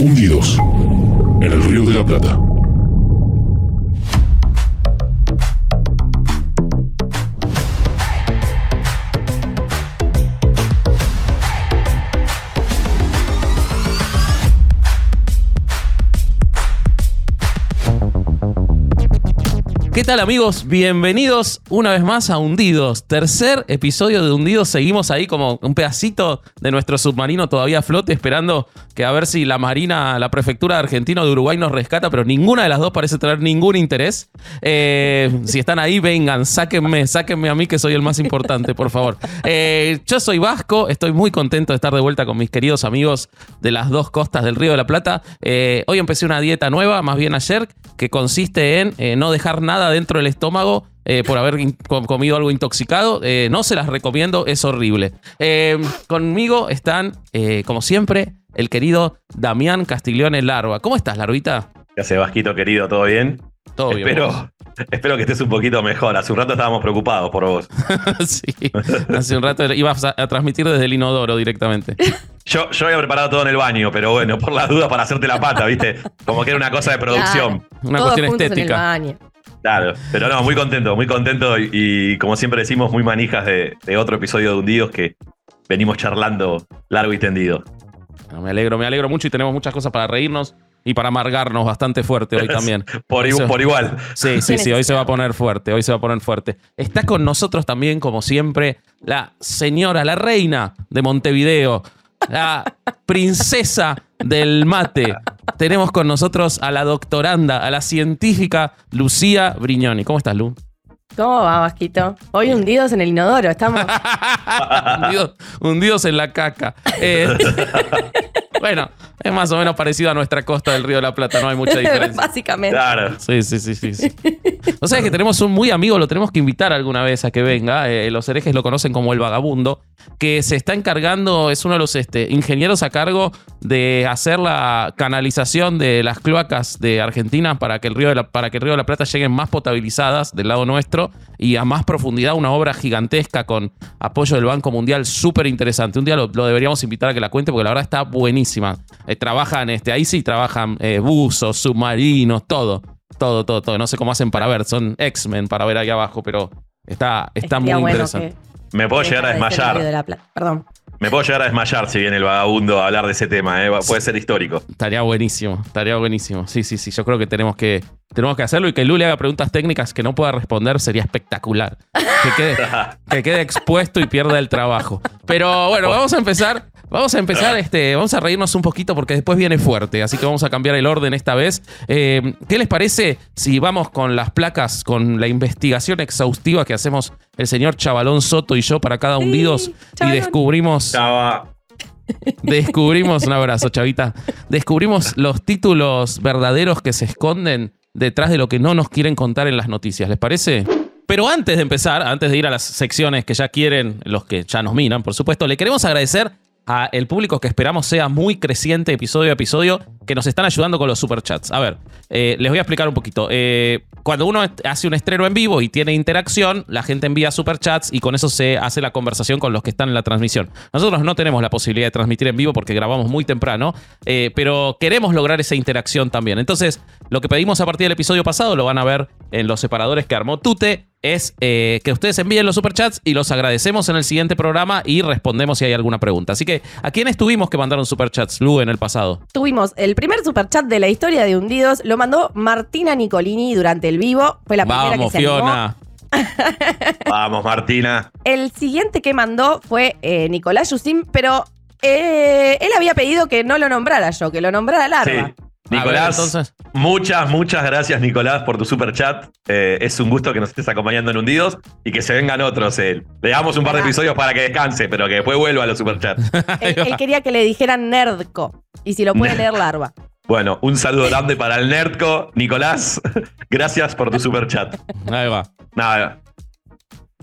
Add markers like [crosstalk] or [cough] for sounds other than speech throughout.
Hundidos en el Río de la Plata. ¿Qué tal amigos? Bienvenidos una vez más a Hundidos. Tercer episodio de Hundidos. Seguimos ahí como un pedacito de nuestro submarino todavía a flote esperando que a ver si la Marina, la Prefectura Argentina o de Uruguay nos rescata, pero ninguna de las dos parece tener ningún interés. Eh, si están ahí, vengan, sáquenme, sáquenme a mí que soy el más importante, por favor. Eh, yo soy Vasco, estoy muy contento de estar de vuelta con mis queridos amigos de las dos costas del Río de la Plata. Eh, hoy empecé una dieta nueva, más bien ayer, que consiste en no dejar nada dentro del estómago eh, por haber comido algo intoxicado. Eh, no se las recomiendo, es horrible. Eh, conmigo están, como siempre, el querido Damián Castiglione Larva. ¿Cómo estás, Larvita? ¿Qué hace, Vasquito, querido? ¿Todo bien? Todo bien. Espero, [laughs] espero que estés un poquito mejor. Hace un rato estábamos preocupados por vos. [laughs] sí, hace un rato ibas a, transmitir desde el inodoro directamente. Yo, yo había preparado todo en el baño, pero bueno, por las dudas para hacerte la pata, ¿viste? Como que era una cosa de producción. Una cuestión estética. Claro, pero no, muy contento, muy contento y, como siempre decimos, muy manijas de, otro episodio de Hundidos que venimos charlando largo y tendido. me alegro, me alegro mucho y tenemos muchas cosas para reírnos y para amargarnos bastante fuerte hoy [laughs] también. por, igual. Sí, sí, sí, hoy se va a poner fuerte, hoy se va a poner fuerte. Está con nosotros también, como siempre, la señora, la reina de Montevideo, la princesa del mate. Tenemos con nosotros a la doctoranda, a la científica Lucía Brignoni. ¿Cómo estás, Lu? ¿Cómo va, Vasquito? Hoy hundidos en el inodoro, estamos. [laughs] hundidos, en la caca. Eh, [laughs] bueno, es más o menos parecido a nuestra costa del Río de la Plata, no hay mucha [laughs] diferencia. Básicamente. Claro. Sí, sí, sí, sí. O sea, es que tenemos un muy amigo, lo tenemos que invitar alguna vez a que venga. Eh, los herejes lo conocen como el vagabundo, que se está encargando, es uno de los este, ingenieros a cargo de hacer la canalización de las cloacas de Argentina para que el Río de la, para que el Río de la Plata lleguen más potabilizadas del lado nuestro y a más profundidad. Una obra gigantesca con apoyo del Banco Mundial, súper interesante. Un día lo, deberíamos invitar a que la cuente porque la verdad está buenísima. Eh, trabajan, este, ahí sí trabajan eh, buzos, submarinos, todo. Todo, todo, todo. No sé cómo hacen para ver. Son X-Men para ver ahí abajo, pero está, está muy interesante. Me puedo llegar a desmayar. Perdón. Me puedo llegar a desmayar si viene el vagabundo a hablar de ese tema, ¿eh? puede ser histórico. Estaría buenísimo, estaría buenísimo. Sí, sí, sí, yo creo que tenemos que, tenemos que hacerlo y que Lu le haga preguntas técnicas que no pueda responder sería espectacular. Que quede, [laughs] que quede expuesto y pierda el trabajo. Pero bueno, vamos a empezar Vamos a empezar, este, vamos a reírnos un poquito porque después viene fuerte, así que vamos a cambiar el orden esta vez. Eh, ¿Qué les parece si vamos con las placas, con la investigación exhaustiva que hacemos el señor Chavalón Soto y yo para cada hundidos y descubrimos... Chava. Descubrimos, un abrazo, chavita. Descubrimos los títulos verdaderos que se esconden detrás de lo que no nos quieren contar en las noticias. ¿Les parece? Pero antes de empezar, antes de ir a las secciones que ya quieren, los que ya nos miran, por supuesto, le queremos agradecer el público que esperamos sea muy creciente episodio a episodio, que nos están ayudando con los superchats. A ver, eh, les voy a explicar un poquito. Eh, cuando uno hace un estreno en vivo y tiene interacción, la gente envía superchats y con eso se hace la conversación con los que están en la transmisión. Nosotros no tenemos la posibilidad de transmitir en vivo porque grabamos muy temprano, eh, pero queremos lograr esa interacción también. Entonces, lo que pedimos a partir del episodio pasado lo van a ver en los separadores que armó Tute es eh, que ustedes envíen los superchats y los agradecemos en el siguiente programa y respondemos si hay alguna pregunta. Así que, ¿a quiénes tuvimos que mandaron superchats, Lu, en el pasado? Tuvimos el primer superchat de la historia de Hundidos, lo mandó Martina Nicolini durante el vivo. Fue la primera Vamos, que se Fiona. [laughs] Vamos, Martina. El siguiente que mandó fue eh, Nicolás Yusim, pero eh, él había pedido que no lo nombrara yo, que lo nombrara Larva. Nicolás, muchas, muchas gracias, Nicolás, por tu super chat. Eh, es un gusto que nos estés acompañando en Hundidos y que se vengan otros. Eh. Le damos un par de episodios para que descanse, pero que después vuelva a los super chats. [laughs] él, quería que le dijeran Nerdco. Y si lo puede leer Larva. Bueno, un saludo grande para el Nerdco. Nicolás, [laughs] gracias por tu super chat. Ahí va. Nada.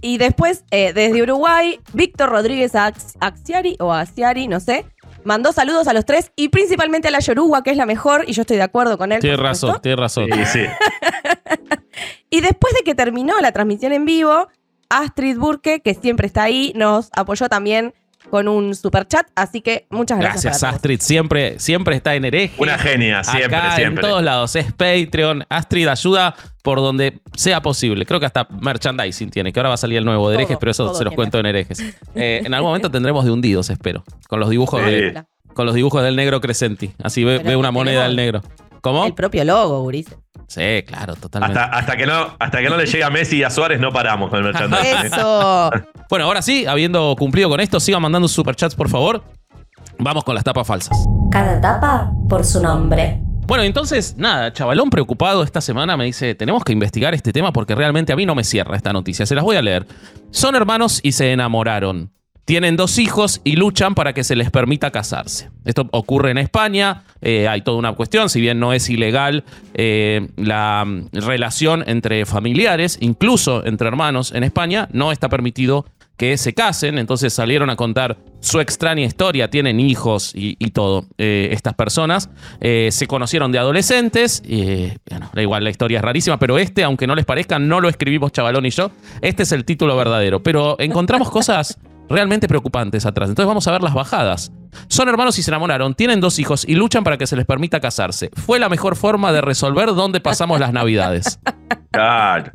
Y después, eh, desde Uruguay, Víctor Rodríguez Axiari o Axiari, no sé, mandó saludos a los tres y principalmente a la Yoruba, que es la mejor, y yo estoy de acuerdo con él. Tienes razón, tienes razón. Sí, [laughs] y después de que terminó la transmisión en vivo, Astrid Burke, que siempre está ahí, nos apoyó también con un super chat. Así que muchas gracias. Gracias, para todos. Astrid. Siempre, siempre está en hereje. Una genia, siempre, Acá, siempre. En todos lados. Es Patreon. Astrid ayuda por donde sea posible. Creo que hasta merchandising tiene, que ahora va a salir el nuevo de Todo, herejes, pero eso se los tiene. cuento en herejes. [laughs] Eh, en algún momento tendremos de hundidos, espero. Con los dibujos Sí. de, con los dibujos del negro Crescenti. Así ve, una moneda del negro. ¿Cómo? El propio logo, Gurice. Sí, claro, totalmente. Hasta, hasta, que no, hasta que no le llegue a Messi y a Suárez no paramos con el merchandising. Eso. [laughs] Bueno, ahora sí, habiendo cumplido con esto, sigan mandando superchats, por favor. Vamos con las tapas falsas. Cada tapa por su nombre. Bueno, entonces, nada, chavalón preocupado esta semana me dice, tenemos que investigar este tema porque realmente a mí no me cierra esta noticia. Se las voy a leer. Son hermanos y se enamoraron. Tienen dos hijos y luchan para que se les permita casarse. Esto ocurre en España, eh, hay toda una cuestión, si bien no es ilegal eh, la mm, relación entre familiares, incluso entre hermanos en España, no está permitido que se casen, entonces salieron a contar su extraña historia, tienen hijos y, todo. Eh, estas personas se conocieron de adolescentes, bueno, da igual, la historia es rarísima, pero este, aunque no les parezca, no lo escribimos Chavalón y yo, este es el título verdadero, pero encontramos cosas [laughs] realmente preocupantes atrás, entonces vamos a ver las bajadas. Son hermanos y se enamoraron, tienen dos hijos y luchan para que se les permita casarse. Fue la mejor forma de resolver dónde pasamos las navidades. [laughs] Claro.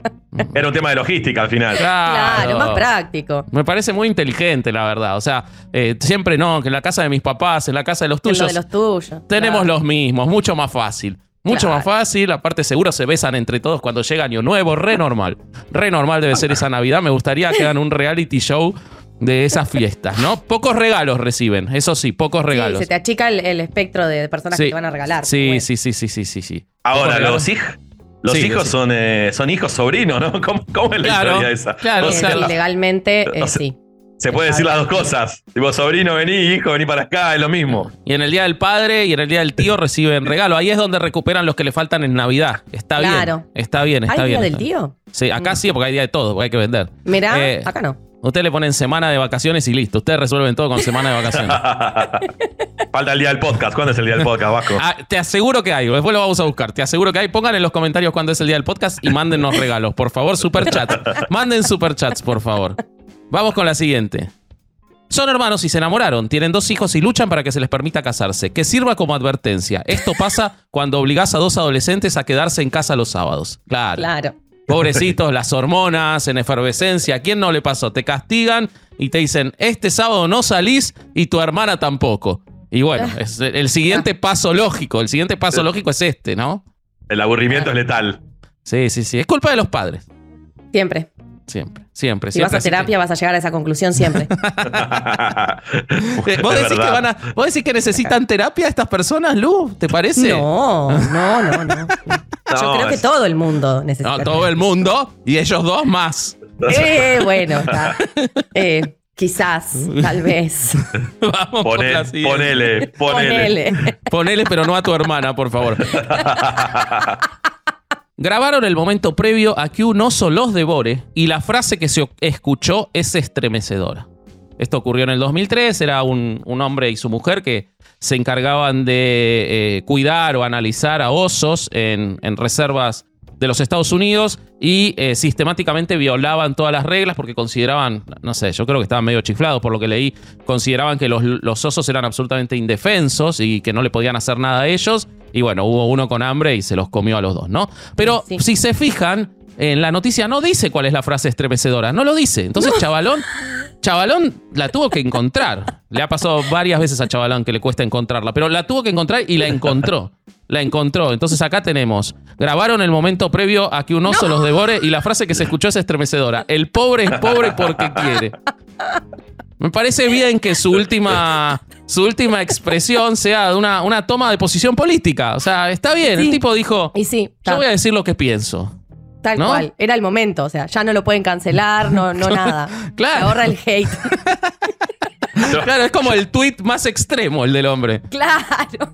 Era un tema de logística al final. Claro, más práctico. Me parece muy inteligente, la verdad. O sea, eh, siempre no, que en la casa de mis papás, en la casa de los En lo tuyos, de los tuyos. tenemos Claro. los mismos, mucho más fácil. Mucho Claro. más fácil, aparte seguro se besan entre todos cuando llega Año Nuevo, re normal. Re normal debe ser esa Navidad. Me gustaría que hagan un reality show de esas fiestas, ¿no? Pocos regalos reciben, eso sí, pocos Sí, regalos. se te achica el, el espectro de personas Sí. que te van a regalar. Sí, Bueno. sí, sí, sí, sí, sí, sí. Ahora, los hijos. Los Sí, hijos sí. son, eh, son hijos sobrinos, ¿no? [laughs] ¿Cómo, cómo es la Claro, historia esa? claro, O sea, claro. Legalmente, eh, O sea, sí. Se puede decir las dos cosas. Tipo, sobrino, vení, hijo, vení para acá, es lo mismo. Y en el día del padre y en el día del tío reciben regalo. Ahí es donde recuperan los que le faltan en Navidad. Está Claro. bien. Está bien, está ¿Hay bien. día del tío? Sí, acá sí, porque hay día de todo, porque hay que vender. Mirá, Eh, acá no. Ustedes le ponen semana de vacaciones y listo. Ustedes resuelven todo con semana de vacaciones. [laughs] Falta el día del podcast. ¿Cuándo es el día del podcast, Vasco? Ah, te aseguro que hay. Después lo vamos a buscar. Te aseguro que hay. Pongan en los comentarios cuándo es el día del podcast y mándennos regalos. Por favor, superchats. Manden superchats, por favor. Vamos con la siguiente. Son hermanos y se enamoraron, tienen dos hijos y luchan para que se les permita casarse. Que sirva como advertencia. Esto pasa cuando obligás a dos adolescentes a quedarse en casa los sábados. Claro. Claro. Pobrecitos, las hormonas en efervescencia. ¿A quién no le pasó? Te castigan y te dicen, este sábado no salís y tu hermana tampoco. Y bueno, [laughs] es el siguiente paso lógico. El siguiente paso lógico es este, ¿no? El aburrimiento es letal. Sí, sí, sí. Es culpa de los padres. Siempre. Siempre, siempre. Si siempre. vas a que- terapia, vas a llegar a esa conclusión siempre. [laughs] Eh, ¿Vos decís, que van a- ¿Vos decís que necesitan terapia estas personas, Lu? ¿Te parece? No, no, no, no. [laughs] Yo No, creo que es- todo el mundo necesita. No, todo el mundo y ellos dos más. Eh, bueno, [laughs] está. Eh, quizás, tal vez. Vamos Poné- la ponele. Ponele. Ponele, pero no a tu hermana, por favor. Grabaron el momento previo a que un oso los devore y la frase que se escuchó es estremecedora. Esto ocurrió en el 2003, era un, un hombre y su mujer que se encargaban de eh, cuidar o analizar a osos en, en reservas de los Estados Unidos y eh, sistemáticamente violaban todas las reglas porque consideraban, no sé, yo creo que estaban medio chiflados por lo que leí, consideraban que los, los osos eran absolutamente indefensos y que no le podían hacer nada a ellos. Y bueno, hubo uno con hambre y se los comió a los dos, ¿no? Pero Sí. si se fijan, en la noticia no dice cuál es la frase estremecedora, no lo dice. Entonces, Chavalón, [laughs] Chavalón la tuvo que encontrar. Le ha pasado varias veces a Chavalón que le cuesta encontrarla, pero la tuvo que encontrar y la encontró. La encontró. Entonces acá tenemos. Grabaron el momento previo a que un oso los devore y la frase que se escuchó es estremecedora. El pobre es pobre porque quiere. Me parece bien que su última, su última expresión sea una, una toma de posición política. O sea, está bien. El tipo dijo, Y sí, yo voy a decir lo que pienso. Tal ¿no? cual. Era el momento. O sea, ya no lo pueden cancelar, no, no [laughs] nada. Claro. Se ahorra el hate. [laughs] Claro, es como el tweet más extremo, el del hombre. claro.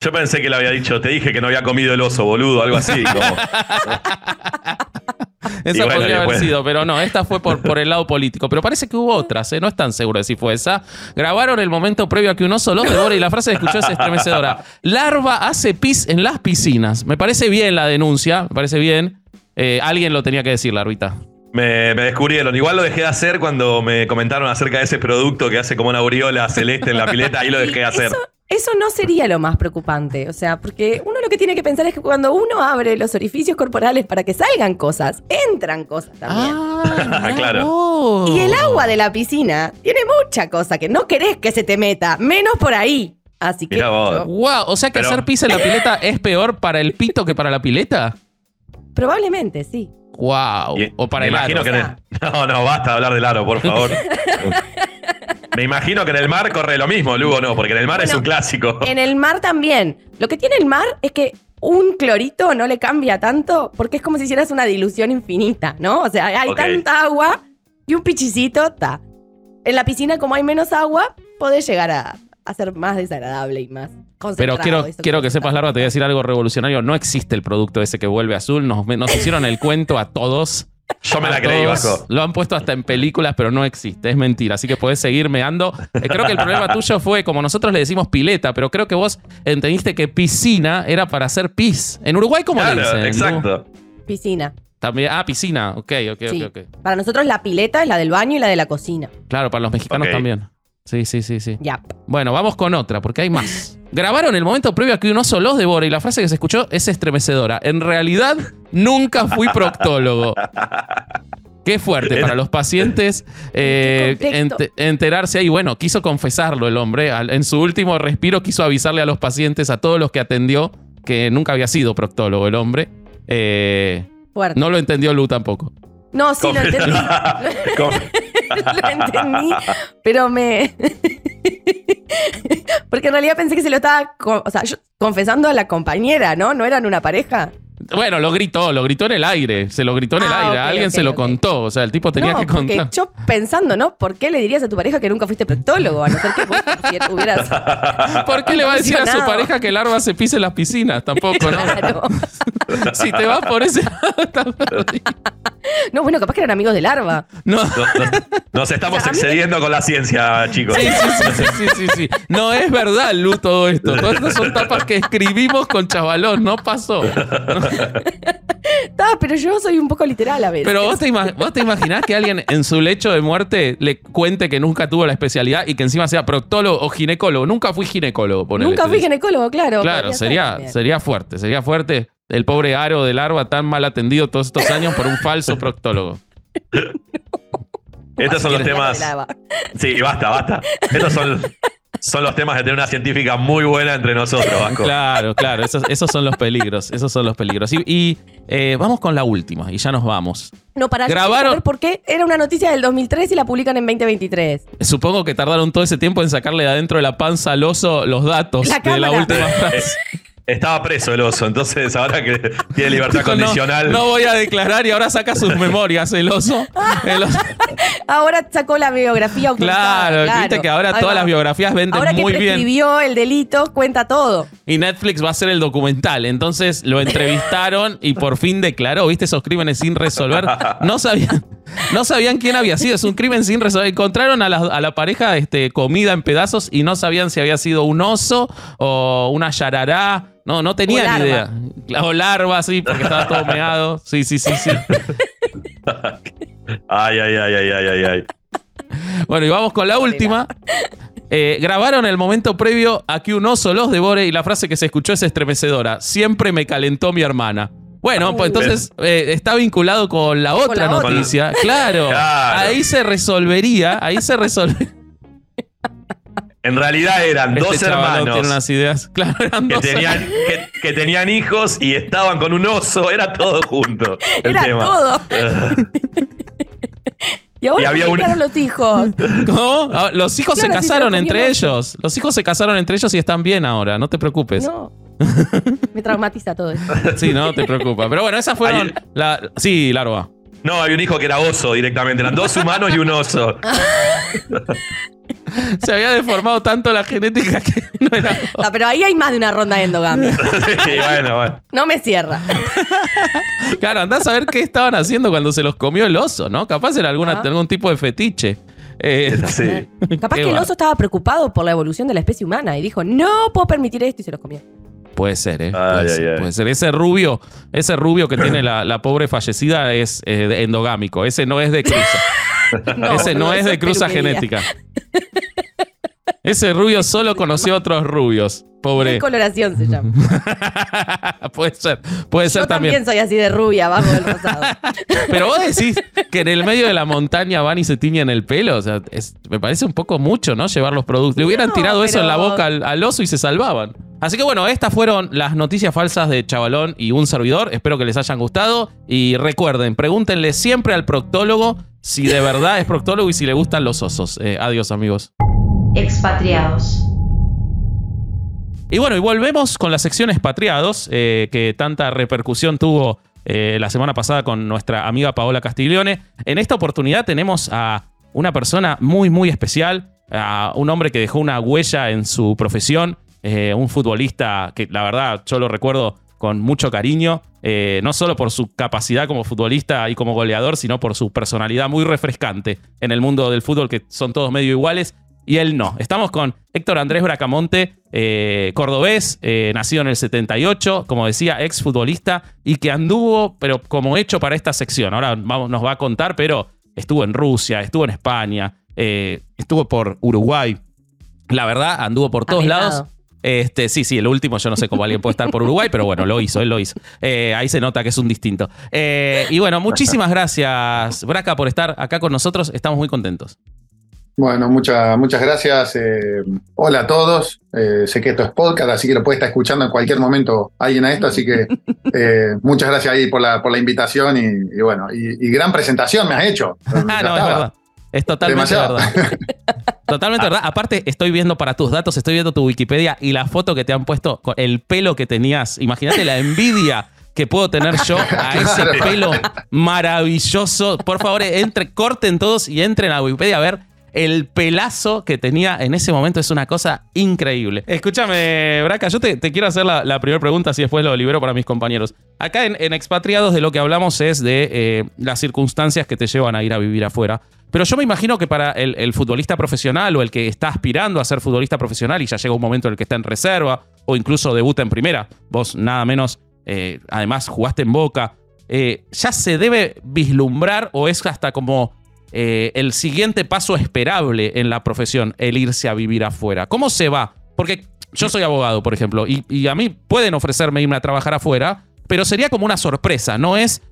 Yo pensé que le había dicho, te dije que no había comido el oso, boludo, algo así. Como, [laughs] Esa bueno, podría haber sido, pero no, esta fue por, por el lado político. Pero parece que hubo otras, ¿eh? no están seguro de si fue esa. Grabaron el momento previo a que un oso los devore y la frase que escuchó es estremecedora. Larva hace pis en las piscinas. Me parece bien la denuncia, me parece bien. Eh, alguien lo tenía que decir, Larvita. Me, me descubrieron. Igual lo dejé de hacer cuando me comentaron acerca de ese producto que hace como una aureola celeste en la pileta. Ahí lo dejé de [laughs] hacer. Eso, eso no sería lo más preocupante. O sea, porque uno lo que tiene que pensar es que cuando uno abre los orificios corporales para que salgan cosas, entran cosas también. Ah, Claro. vos. Y el agua de la piscina tiene mucha cosa que no querés que se te meta, menos por ahí. Así que Mirá vos. yo- Wow, o sea que Pero- hacer pis en la pileta [laughs] es peor para el pito que para la pileta. probablemente sí. Wow. Y- O para el imagino aro. que el- [laughs] No, no, basta de hablar del aro, por favor. [laughs] me imagino que en el mar corre lo mismo, Lugo, no, porque en el mar es un clásico. En el mar también. Lo que tiene el mar es que un clorito no le cambia tanto porque es como si hicieras una dilución infinita, ¿no? O sea, hay tanta agua y un pichicito está. En la piscina, como hay menos agua, podés llegar a, a ser más desagradable y más Pero concentrado. quiero, quiero que sepas. Larva, te voy a decir algo revolucionario. No existe el producto ese que vuelve azul. Nos, nos hicieron el cuento a todos. Yo me la creí. Vasco. Lo han puesto hasta en películas, pero no existe. Es mentira. Así que podés seguir meando. Eh, creo que el problema tuyo fue, como nosotros le decimos pileta, pero creo que vos entendiste que piscina era para hacer pis. En Uruguay, ¿cómo le Claro, dicen? Lu? exacto. Piscina. También, ah, piscina. Ok, ok, Sí. ok, ok. Para nosotros la pileta es la del baño y la de la cocina. Claro, para los mexicanos también. Sí, sí, sí, sí. Ya. Bueno, vamos con otra, porque hay más. [laughs] Grabaron el momento previo a que un oso los devore y la frase que se escuchó es estremecedora. En realidad, nunca fui proctólogo. Qué fuerte para los pacientes eh, ent- enterarse ahí. Bueno, quiso confesarlo el hombre. En su último respiro quiso avisarle a los pacientes, a todos los que atendió, que nunca había sido proctólogo el hombre. Eh, Fuerte. no lo entendió Lu tampoco. No, sí lo entendí. [laughs] [laughs] Lo entendí. Pero me. [laughs] Porque en realidad pensé que se lo estaba. O sea, confesando a la compañera, ¿no? No eran una pareja. Bueno, lo gritó, lo gritó en el aire. Se lo gritó en el Ah, aire. Alguien se lo contó. O sea, el tipo tenía no, que contar. yo pensando, ¿no? ¿Por qué le dirías a tu pareja que nunca fuiste proctólogo? A no ser que vos [laughs] hubieras. ¿Por qué le va a decir a su pareja que el larva se pise en las piscinas? Tampoco, ¿no? Claro. [laughs] Si te vas por ese lado, estás [laughs] perdido. No, bueno, capaz que eran amigos de larva. No. Nos, nos- nos estamos O sea, excediendo con la ciencia, chicos. Sí, sí, sí, sí, sí, sí, sí. No es verdad, Lu, todo esto. Todas estas son tapas que escribimos con chavalón, no pasó. [laughs] Ah, pero yo soy un poco literal a veces. Pero vos te, vos te imaginás que alguien en su lecho de muerte le cuente que nunca tuvo la especialidad y que encima sea proctólogo o ginecólogo. Nunca fui ginecólogo, ponele, Nunca fui ginecólogo, claro. Claro, ser sería, sería fuerte, sería fuerte el pobre aro de larva tan mal atendido todos estos años por un falso proctólogo. [laughs] Estos son los temas. Sí, basta, basta. Estos son, [laughs] son los temas de tener una científica muy buena entre nosotros, Vasco. Claro, claro, esos, esos son los peligros, esos son los peligros. Y, y, eh, vamos con la última y ya nos vamos. No, para Grabaron- saber por qué era una noticia del 2003 y la publican en 2023. Supongo que tardaron todo ese tiempo en sacarle de adentro de la panza al oso los datos La de la última [laughs] frase. Estaba preso el oso, entonces ahora que tiene libertad Dijo, condicional. no voy a declarar y ahora saca sus memorias el oso. El oso. [laughs] Ahora sacó la biografía autorizada, Claro, viste que ahora todas va. las biografías venden Ahora que muy bien. prescribió el delito, cuenta todo. Y Netflix va a hacer el documental. Entonces lo entrevistaron y por fin declaró, ¿viste? Esos crímenes sin resolver. No sabían, no sabían quién había sido. Es un crimen sin resolver. Encontraron a la, a la pareja este, comida en pedazos y no sabían si había sido un oso o una yarará. No, no O tenían larva. idea. O larva, sí, porque estaba todo meado. Sí, sí, sí, sí. [laughs] Ay, ay, ay, ay, ay, ay, ay. Bueno, y vamos con la última. Eh, grabaron el momento previo a que un oso los devore y la frase que se escuchó es estremecedora. Siempre me calentó mi hermana. Bueno, pues entonces eh, está vinculado con la otra la otra. noticia. Claro, [laughs] Claro. ahí se resolvería, ahí se resolvería. En realidad eran dos Este chavalón hermanos tiene unas ideas. [laughs] Claro, eran que dos tenían, que, que tenían hijos y estaban con un oso. Era todo junto. El Era tema. todo. [laughs] Y ahora Y había ¿cómo un- quedaron los hijos. ¿Cómo? Ah, Los hijos Claro, se casaron entre ellos. Los hijos se casaron entre ellos y están bien ahora, no te preocupes. No. [laughs] Me traumatiza todo esto. Sí, no te preocupes. Pero bueno, esas fueron. Ahí- La... Sí, Larva. No, había un hijo que era oso directamente. Eran dos humanos y un oso. [laughs] Se había deformado tanto la genética que no era. No, pero ahí hay más de una ronda de endogamia. [laughs] Sí, bueno, bueno. No me cierra. Claro, andás a ver qué estaban haciendo cuando se los comió el oso, ¿no? Capaz era alguna, Ah. algún tipo de fetiche. Eh, Sí. Capaz que el oso estaba preocupado por la evolución de la especie humana y dijo, no puedo permitir esto y se los comió. Puede ser, ¿eh? Ay, puede, ay, ser, ay. puede ser. Ese rubio, ese rubio que tiene la, la pobre fallecida es eh, endogámico. Ese no es de cruza. [laughs] ese no es de cruza peluquería. genética. [laughs] Ese rubio solo conoció a otros rubios. Pobre. Coloración se llama. [laughs] puede ser, puede ser Yo también. también. soy así de rubia, abajo del rosado. [laughs] Pero vos decís que en el medio de la montaña van y se tiñen el pelo. O sea, es- me parece un poco mucho, ¿no? Llevar los productos. Le hubieran No, tirado eso en la boca al, al oso y se salvaban. Así que bueno, estas fueron las noticias falsas de Chavalón y un servidor. Espero que les hayan gustado. Y recuerden, pregúntenle siempre al proctólogo si de verdad es proctólogo y si le gustan los osos. Eh, adiós, amigos. Expatriados. Y bueno, y volvemos con la sección expatriados, eh, que tanta repercusión tuvo eh, la semana pasada con nuestra amiga Paola Castiglione. En esta oportunidad tenemos a una persona muy, muy especial, a un hombre que dejó una huella en su profesión, eh, un futbolista que la verdad yo lo recuerdo con mucho cariño, no solo por su capacidad como futbolista y como goleador, sino por su personalidad muy refrescante en el mundo del fútbol, que son todos medio iguales y él no. Estamos con Héctor Andrés Bracamonte, eh, cordobés, eh, nacido en el 78, como decía, ex futbolista y que anduvo, pero como hecho para esta sección. Ahora vamos, nos va a contar, pero estuvo en Rusia, estuvo en España, eh, estuvo por Uruguay. La verdad, anduvo por todos lados. Este, sí, sí, el último, yo no sé cómo alguien puede estar por Uruguay, pero bueno, lo hizo, él lo hizo. Eh, ahí se nota que es un distinto. Eh, y bueno, muchísimas gracias, Braca, por estar acá con nosotros. Estamos muy contentos. Bueno, muchas muchas gracias. eh, hola a todos. Eh, sé que esto es podcast, así que lo puede estar escuchando en cualquier momento alguien a esto, así que [laughs] eh, muchas gracias ahí por la, por la invitación y, y bueno, y, y gran presentación me has hecho. [laughs] Ah, no, es verdad. Es totalmente Demasiado. verdad. [laughs] Totalmente verdad. Aparte, estoy viendo para tus datos, estoy viendo tu Wikipedia y la foto que te han puesto con el pelo que tenías. Imagínate la envidia que puedo tener yo a ese Claro. pelo maravilloso. Por favor, entre, corten todos y entren a Wikipedia a ver el pelazo que tenía en ese momento. Es una cosa increíble. Escúchame, Braca, yo te, quiero hacer la, primera pregunta, así después lo libero para mis compañeros. Acá en, Expatriados de lo que hablamos es de eh, las circunstancias que te llevan a ir a vivir afuera. Pero yo me imagino que para el, el futbolista profesional o el que está aspirando a ser futbolista profesional y ya llega un momento en el que está en reserva o incluso debuta en primera, vos nada menos, eh, además jugaste en Boca, eh, ya se debe vislumbrar o es hasta como eh, el siguiente paso esperable en la profesión, el irse a vivir afuera. ¿Cómo se va? Porque yo soy abogado, por ejemplo, y, y a mí pueden ofrecerme irme a trabajar afuera, pero sería como una sorpresa, no es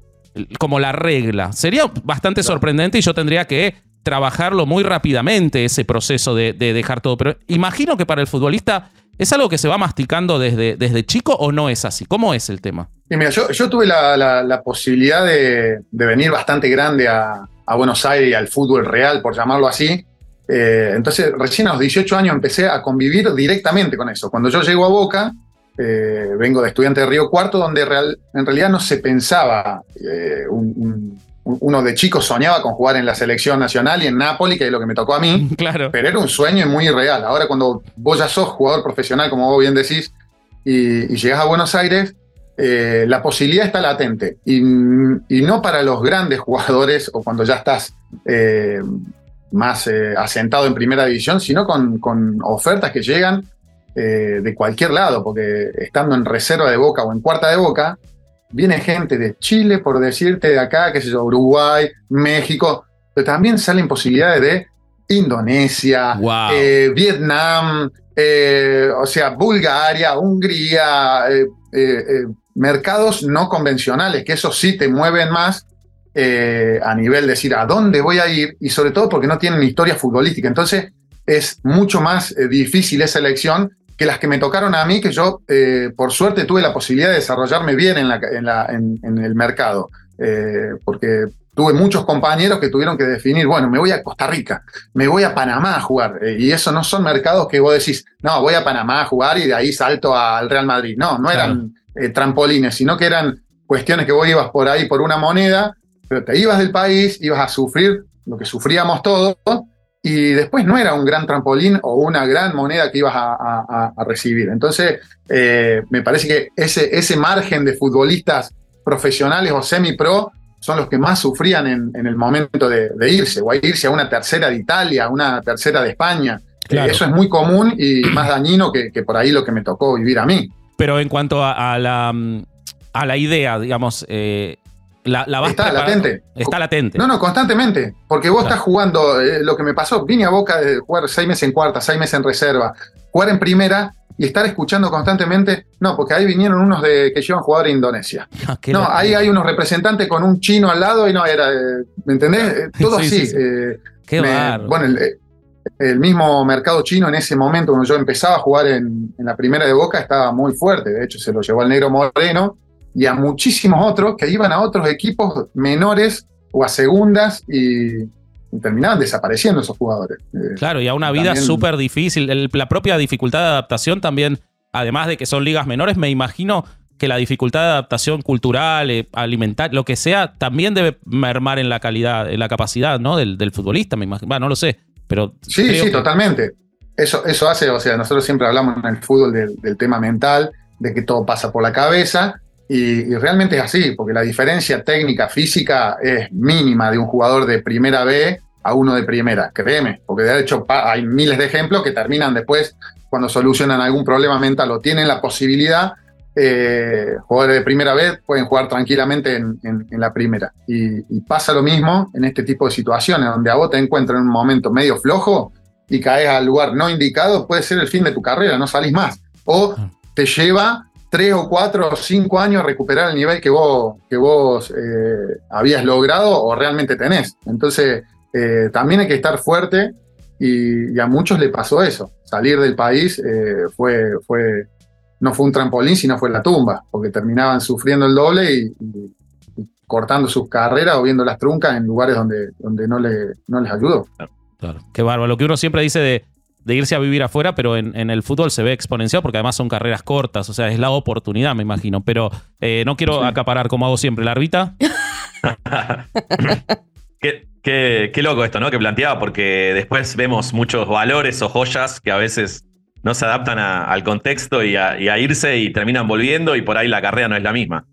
como la regla. Sería bastante sorprendente y yo tendría que trabajarlo muy rápidamente, ese proceso de, de dejar todo. Pero imagino que para el futbolista es algo que se va masticando desde, desde chico o no es así. ¿Cómo es el tema? Y mira, yo, yo tuve la, la- la posibilidad de, de venir bastante grande a, a Buenos Aires y al fútbol real, por llamarlo así. Eh, entonces, recién a los 18 años empecé a convivir directamente con eso. Cuando yo llego a Boca, eh, vengo de estudiante de Río Cuarto, donde real- en realidad no se pensaba, eh, un- un- uno de chicos soñaba con jugar en la selección nacional y en Nápoles, que es lo que me tocó a mí. [laughs] Claro. Pero era un sueño muy real. Ahora cuando vos ya sos jugador profesional, como vos bien decís, y, y llegás a Buenos Aires, eh, la posibilidad está latente. Y, y no para los grandes [laughs] jugadores o cuando ya estás eh, más eh, asentado en primera división, sino con, con ofertas que llegan de cualquier lado, porque estando en reserva de Boca o en cuarta de Boca, viene gente de Chile, por decirte, de acá, qué sé yo, Uruguay, México, pero también salen posibilidades de Indonesia, Wow. Vietnam, o sea, Bulgaria, Hungría, eh, mercados no convencionales, que eso sí te mueven más eh, a nivel de decir a dónde voy a ir y sobre todo porque no tienen historia futbolística. Entonces es mucho más eh, difícil esa elección que las que me tocaron a mí, que yo eh, por suerte tuve la posibilidad de desarrollarme bien en, la- en la- en- en el mercado, porque tuve muchos compañeros que tuvieron que definir, bueno, me voy a Costa Rica, me voy a Panamá a jugar, y eso no son mercados que vos decís, no, voy a Panamá a jugar y de ahí salto al Real Madrid. No, no eran eh, trampolines, sino que eran cuestiones que vos ibas por ahí por una moneda, pero te ibas del país, ibas a sufrir lo que sufríamos todos, y después no era un gran trampolín o una gran moneda que ibas a, a- a- a recibir. Entonces, eh, me parece que ese, ese margen de futbolistas profesionales o semi-pro son los que más sufrían en, en el momento de, de irse, o a irse a una tercera de Italia, a una tercera de España. Claro. Eh, eso es muy común y más dañino que, que por ahí lo que me tocó vivir a mí. Pero en cuanto a, a la, mm, a la idea, digamos, eh, la, la Está latente. Está latente. No, no, constantemente. Porque vos Claro. estás jugando, eh, lo que me pasó, vine a Boca de jugar seis meses en cuarta, seis meses en reserva, jugar en primera y estar escuchando constantemente. No, porque ahí vinieron unos de que llevan jugadores de Indonesia. [laughs] Ah, No, ahí hay unos representantes con un chino al lado y no, era, eh, ¿me entendés? Eh, Todo [laughs] Sí, así. sí, sí. Qué me-. Bueno, el, el mismo mercado chino en ese momento, cuando yo empezaba a jugar en, en la primera de Boca, estaba muy fuerte. De hecho, se lo llevó al negro Moreno y a muchísimos otros que iban a otros equipos menores o a segundas y, y terminaban desapareciendo esos jugadores. Eh, Claro, y a una vida súper difícil. El- la propia dificultad de adaptación también, además de que son ligas menores, me imagino que la dificultad de adaptación cultural, eh, alimentar, lo que sea, también debe mermar en la calidad, en la capacidad ¿no? del, del futbolista, me imagino. Bueno, no lo sé, pero. Sí, sí, que- totalmente. Eso, eso hace, o sea, nosotros siempre hablamos en el fútbol del, del tema mental, de que todo pasa por la cabeza, y, y realmente es así, porque la diferencia técnica, física es mínima de un jugador de primera B a uno de primera, créeme, porque de hecho hay miles de ejemplos que terminan después, cuando solucionan algún problema mental o tienen la posibilidad, eh, jugadores de primera B pueden jugar tranquilamente en, en- en la primera. Y, y pasa lo mismo en este tipo de situaciones, donde a vos te encuentras en un momento medio flojo y caes al lugar no indicado, puede ser el fin de tu carrera, no salís más. O Ah. te lleva tres o cuatro o cinco años a recuperar el nivel que vos, que vos eh, habías logrado o realmente tenés. Entonces, eh, también hay que estar fuerte y, y a muchos le pasó eso. Salir del país eh, fue, fue, no fue un trampolín, sino fue la tumba, porque terminaban sufriendo el doble y, y- y cortando sus carreras o viendo las truncas en lugares donde, donde no, le, no les ayudó. Claro, qué bárbaro. Lo que uno siempre dice de, de irse a vivir afuera, pero en, en el fútbol se ve exponenciado porque además son carreras cortas, o sea, es la oportunidad, me imagino. Pero eh, no quiero Sí. acaparar como hago siempre. La arbita, [laughs] Qué, qué- qué loco esto, ¿no? Que planteaba, porque después vemos muchos valores o joyas que a veces no se adaptan a- al contexto y a, y a irse y terminan volviendo y por ahí la carrera no es la misma.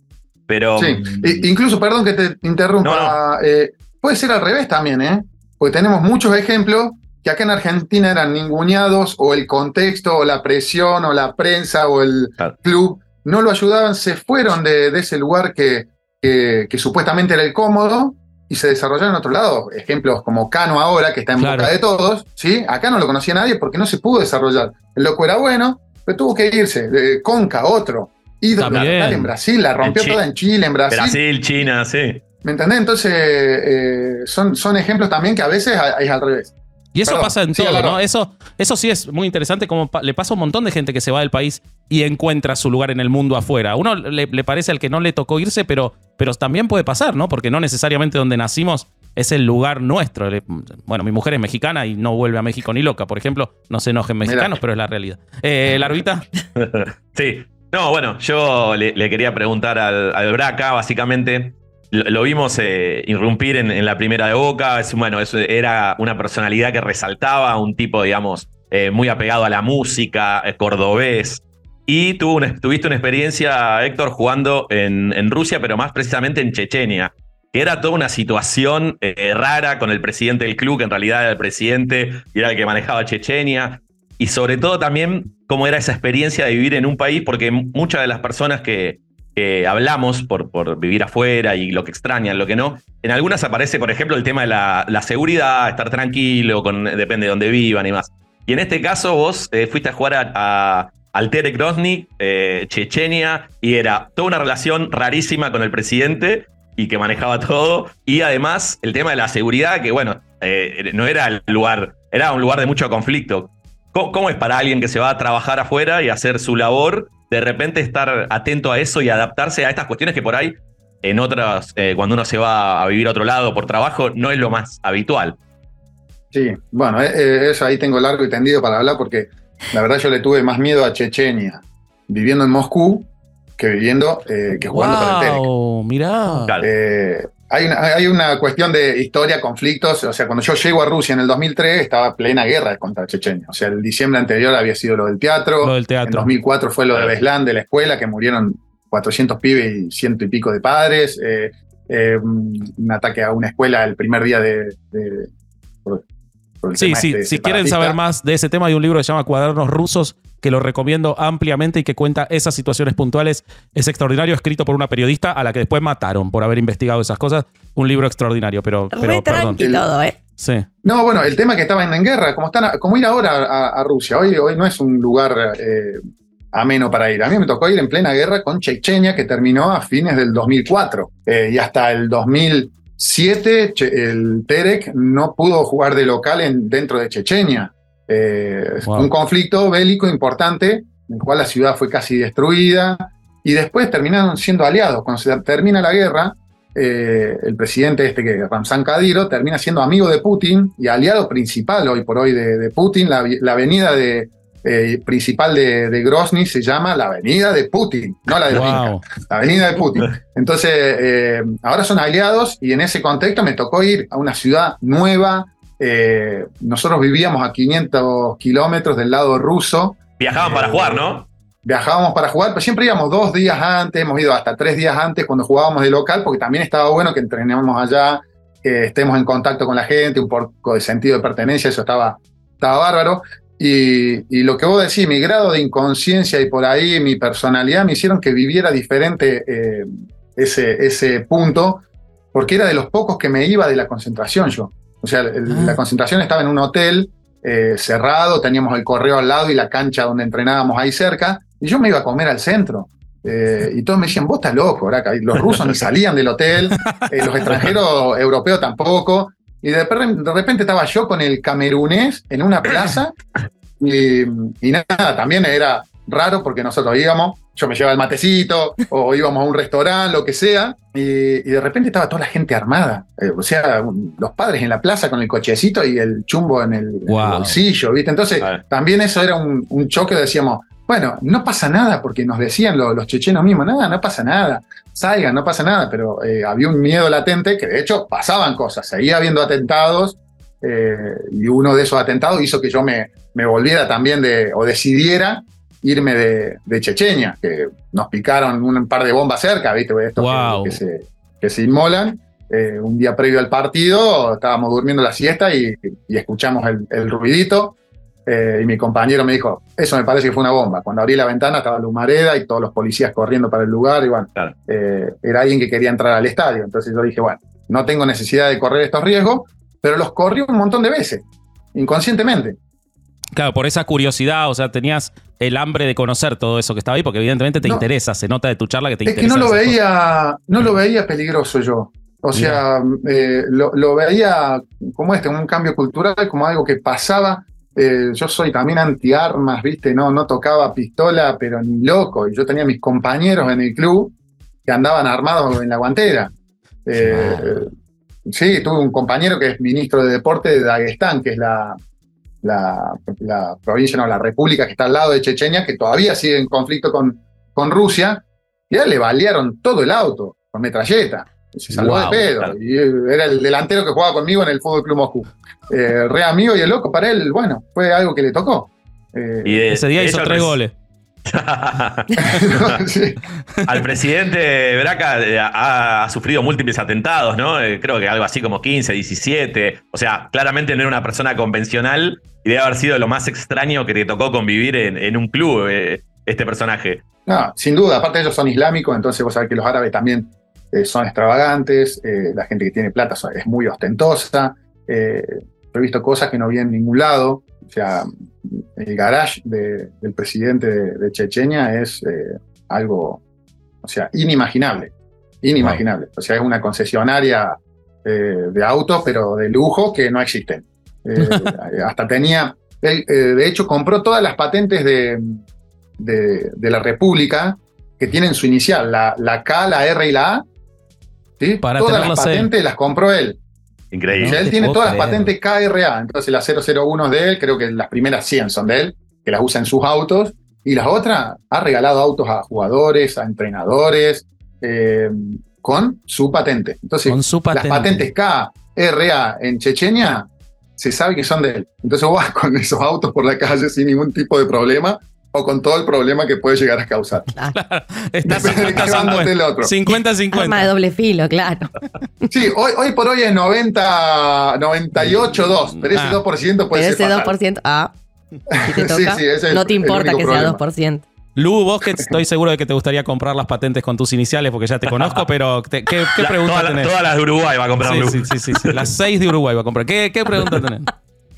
Pero Sí, I- incluso, perdón que te interrumpa, eh, puede ser al revés también, ¿eh? Porque tenemos muchos ejemplos que acá en Argentina eran ninguneados o el contexto o la presión o la prensa o el Claro. club no lo ayudaban, se fueron de, de ese lugar que, que- que supuestamente era el cómodo y se desarrollaron en otro lado. Ejemplos como Cano ahora, que está en Claro. boca de todos, ¿sí? Acá no lo conocía nadie porque no se pudo desarrollar. El loco era bueno, pero tuvo que irse. Eh, Conca, otro. Ídolo en Brasil, la rompió En toda en Chile, en Brasil. Brasil, China, sí. ¿Me entendés? Entonces, eh, son, son ejemplos también que a veces es al revés. Y eso Perdón, pasa en sí, todo. ¿no? Eso, eso sí es muy interesante, como pa- le pasa a un montón de gente que se va del país y encuentra su lugar en el mundo afuera. A uno le, le parece al que no le tocó irse, pero, pero también puede pasar, ¿no? Porque no necesariamente donde nacimos es el lugar nuestro. Bueno, mi mujer es mexicana y no vuelve a México ni loca, por ejemplo. No se enojen mexicanos, pero es la realidad. Eh, ¿La arbita? [laughs] Sí. No, bueno, yo le, le quería preguntar al, al Braca, básicamente. Lo, vimos eh, irrumpir en, la primera de Boca. Es, bueno, eso era una personalidad que resaltaba, un tipo, digamos, eh, muy apegado a la música, eh, cordobés. Y tuvo tuviste una experiencia, Héctor, jugando en, Rusia, pero más precisamente en Chechenia. Que era toda una situación rara con el presidente del club, que en realidad era el presidente y era el que manejaba Chechenia y sobre todo también cómo era esa experiencia de vivir en un país, porque muchas de las personas que, que hablamos por, por vivir afuera y lo que extrañan, lo que no, en algunas aparece, por ejemplo, el tema de la, la seguridad, estar tranquilo, con, depende de dónde vivan y más. Y en este caso vos eh, fuiste a jugar a, a Altere Grozny, eh, Chechenia, y era toda una relación rarísima con el presidente y que manejaba todo, y además el tema de la seguridad, que bueno, eh, no era el lugar, era un lugar de mucho conflicto. ¿Cómo, cómo es para alguien que se va a trabajar afuera y hacer su labor, de repente estar atento a eso y adaptarse a estas cuestiones que por ahí, en otras, eh, cuando uno se va a vivir a otro lado por trabajo, no es lo más habitual? Sí, bueno, eh, eh, eso ahí tengo largo y tendido para hablar porque la verdad yo le tuve más miedo a Chechenia viviendo en Moscú que viviendo, eh, que jugando para el. Mirá. Hay, una, hay una cuestión de historia, conflictos. O sea, cuando yo llego a Rusia en el 2003, estaba plena guerra contra Chechenia. O sea, el diciembre anterior había sido lo del teatro. Lo del En teatro. 2004 fue lo de Beslan de la escuela, que murieron 400 pibes y ciento y pico de padres. Eh, eh, un ataque a una escuela el primer día de. de- por- por el Sí, sí. este Si quieren saber más de ese tema, hay un libro que se llama Cuadernos Rusos que lo recomiendo ampliamente y que cuenta esas situaciones puntuales. Es extraordinario, escrito por una periodista a la que después mataron por haber investigado esas cosas. Un libro extraordinario, pero, pero perdón. tranqui todo, ¿eh? Sí. No, bueno, el tema que estaban en guerra, como, están, como ir ahora a, a Rusia, hoy, hoy no es un lugar eh, ameno para ir. A mí me tocó ir en plena guerra con Chechenia, que terminó a fines del 2004. Eh, y hasta el 2007 Che- el Terek no pudo jugar de local en, dentro de Chechenia. Eh, Wow. Un conflicto bélico importante, en el cual la ciudad fue casi destruida. Y después terminaron siendo aliados. Cuando se termina la guerra, eh, el presidente este que Ramzan Kadyrov termina siendo amigo de Putin y aliado principal hoy por hoy de, de Putin. La, avenida de, eh, principal de, de Grozny se llama la avenida de Putin, no la de Wow. la avenida de Putin. Entonces, eh, ahora son aliados y en ese contexto me tocó ir a una ciudad nueva. Eh, nosotros vivíamos a 500 kilómetros del lado ruso. Viajaban para jugar, ¿no? Viajábamos para jugar, pero siempre íbamos dos días antes, hemos ido hasta tres días antes cuando jugábamos de local, porque también estaba bueno que entrenemos allá, que estemos en contacto con la gente, un poco de sentido de pertenencia, eso estaba, estaba bárbaro. Y, y lo que vos decís, mi grado de inconsciencia y por ahí mi personalidad me hicieron que viviera diferente eh, ese, ese punto, porque era de los pocos que me iba de la concentración yo. O sea, el- Ah. la concentración estaba en un hotel eh, cerrado, teníamos el correo al lado y la cancha donde entrenábamos ahí cerca, y yo me iba a comer al centro. Eh, y todos me decían, vos estás loco, Braca. Y los rusos ni salían del hotel, eh, los extranjeros europeos tampoco. Y de, repente estaba yo con el camerunés en una plaza y, y nada, también era raro porque nosotros íbamos, yo me llevaba el matecito o íbamos a un restaurante, lo que sea, y, y de repente estaba toda la gente armada. Eh, o sea, un- los padres en la plaza con el cochecito y el chumbo en el, en el Wow. bolsillo, ¿viste? Entonces, también eso era un, un choque, decíamos, bueno, no pasa nada, porque nos decían lo- los chechenos mismos, nada, no pasa nada, salgan, no pasa nada, pero eh, había un miedo latente que de hecho pasaban cosas, seguía habiendo atentados, eh, y uno de esos atentados hizo que yo me, me volviera también de, o decidiera irme de, de Chechenia, que nos picaron un par de bombas cerca, ¿viste? Estos que- Wow. que, se, que se inmolan. Eh, un día previo al partido, estábamos durmiendo la siesta y, y escuchamos el, el ruidito. eh, y mi compañero me dijo, eso me parece que fue una bomba. Cuando abrí la ventana estaba la humareda y todos los policías corriendo para el lugar. Y bueno, Claro. eh, era alguien que quería entrar al estadio. Entonces yo dije, bueno, no tengo necesidad de correr estos riesgos, pero los corrí un montón de veces, inconscientemente. Claro, por esa curiosidad, o sea, tenías el hambre de conocer todo eso que estaba ahí, porque evidentemente te No. interesa, se nota de tu charla que te Es que interesa. no lo cosas. veía, no lo veía peligroso yo. O sea, eh, lo, lo veía como este, un cambio cultural, como algo que pasaba. Eh, yo soy también antiarmas, ¿viste? No, no tocaba pistola, pero ni loco. Y yo tenía mis compañeros en el club que andaban armados en la guantera. Eh, sí, tuve un compañero que es ministro de deporte de Dagestán, que es la, la, la provincia, no, la república que está al lado de Chechenia, que todavía sigue en conflicto con, con Rusia. Y a él le balearon todo el auto con metralleta. Se salvó Wow, de pedo. claro. Y eh, era el delantero que jugaba conmigo en el Fútbol Club Moscú. Eh, re amigo y el loco, para él, bueno, fue algo que le tocó. Eh, Y de- Ese día hizo tres goles. [laughs] sí. Al presidente Braca eh, ha, ha sufrido múltiples atentados, ¿no? Eh, creo que algo así como 15, 17. O sea, claramente no era una persona convencional y debe haber sido lo más extraño que te tocó convivir en, en un club, eh, este personaje. No, sin duda, aparte ellos son islámicos, entonces vos sabés que los árabes también eh, son extravagantes, eh, la gente que tiene plata es muy ostentosa, he visto cosas que no vi en ningún lado, o sea, el garage de- del presidente de, de Chechenia es eh, algo, o sea, inimaginable, inimaginable, o sea, es una concesionaria eh, de autos, pero de lujo que no existen. Eh, [laughs] hasta tenía, él, de hecho, compró todas las patentes de, de, la República que tienen su inicial, la, la K, la R y la A. ¿sí? Para todas las patentes las compró él. O Increíble. sea, él tiene todas las patentes KRA. Entonces la 001 es de él, creo que las primeras 100 son de él, que las usa en sus autos. Y las otras ha regalado autos a jugadores, a entrenadores, eh, con su patente. Entonces, Con su patente. las patentes KRA en Chechenia se sabe que son de él. Entonces vos vas [laughs] con esos autos por la calle sin ningún tipo de problema o con todo el problema que puede llegar a causar. [laughs] El otro. 50-50. Arma de doble filo, claro. Sí, hoy, hoy por hoy es 90, 98, 2, pero ese Ah. 2% puede Pero ser ese fatal. 2%. Ah, Si te [laughs] Sí, toca, sí, ese es no te importa que problema. sea 2%. Lu, vos que estoy seguro de que te gustaría comprar las patentes con tus iniciales porque ya te conozco, pero te- ¿qué, qué La- pregunta todas, las- tenés? todas las de Uruguay va a comprar Sí, Lu. sí, sí, sí, sí. Las seis de Uruguay va a comprar. ¿Qué, qué pregunta tenés?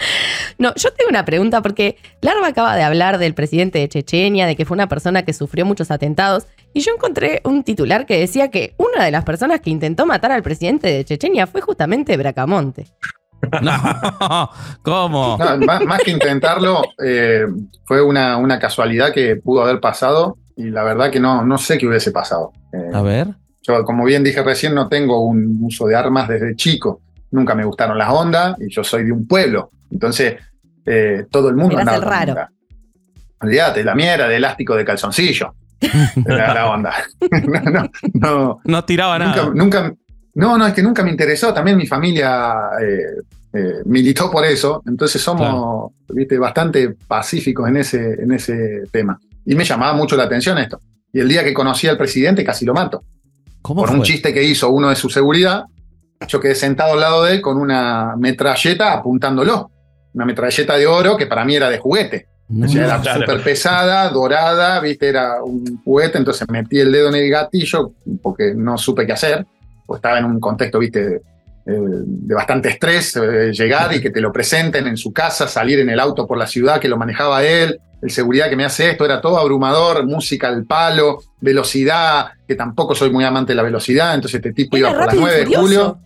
[laughs] No, yo tengo una pregunta porque Larva acaba de hablar del presidente de Chechenia, de que fue una persona que sufrió muchos atentados, y yo encontré un titular que decía que una de las personas que intentó matar al presidente de Chechenia fue justamente Bracamonte. No, [laughs] ¿cómo? No, más, más que intentarlo, eh, fue una, una casualidad que pudo haber pasado y la verdad que no, no sé qué hubiese pasado. Eh, A ver. yo, como bien dije recién, no tengo un uso de armas desde chico. Nunca me gustaron las ondas y yo soy de un pueblo. Entonces, eh, todo el mundo andaba el raro. onda. Olvídate, la mía era de elástico de calzoncillo. [laughs] Era la onda. [laughs] no, no, no. No tiraba nada. Nunca, no, no, es que nunca me interesó. También mi familia eh, eh, militó por eso. Entonces somos viste, bastante pacíficos en ese, en ese tema. Y me llamaba mucho la atención esto. Y el día que conocí al presidente casi lo mato. ¿Cómo Por fue? un chiste que hizo uno de su seguridad, yo quedé sentado al lado de él con una metralleta apuntándolo. Una metralleta de oro que para mí era de juguete. No. O sea, era Claro. súper pesada, dorada, viste, era un juguete, entonces metí el dedo en el gatillo porque no supe qué hacer, estaba en un contexto, viste, eh, de bastante estrés, eh, llegar y que te lo presenten en su casa, salir en el auto por la ciudad que lo manejaba él, el seguridad que me hace esto, era todo abrumador, música al palo, velocidad, que tampoco soy muy amante de la velocidad, entonces este tipo Era iba por las rápido y 9 de julio,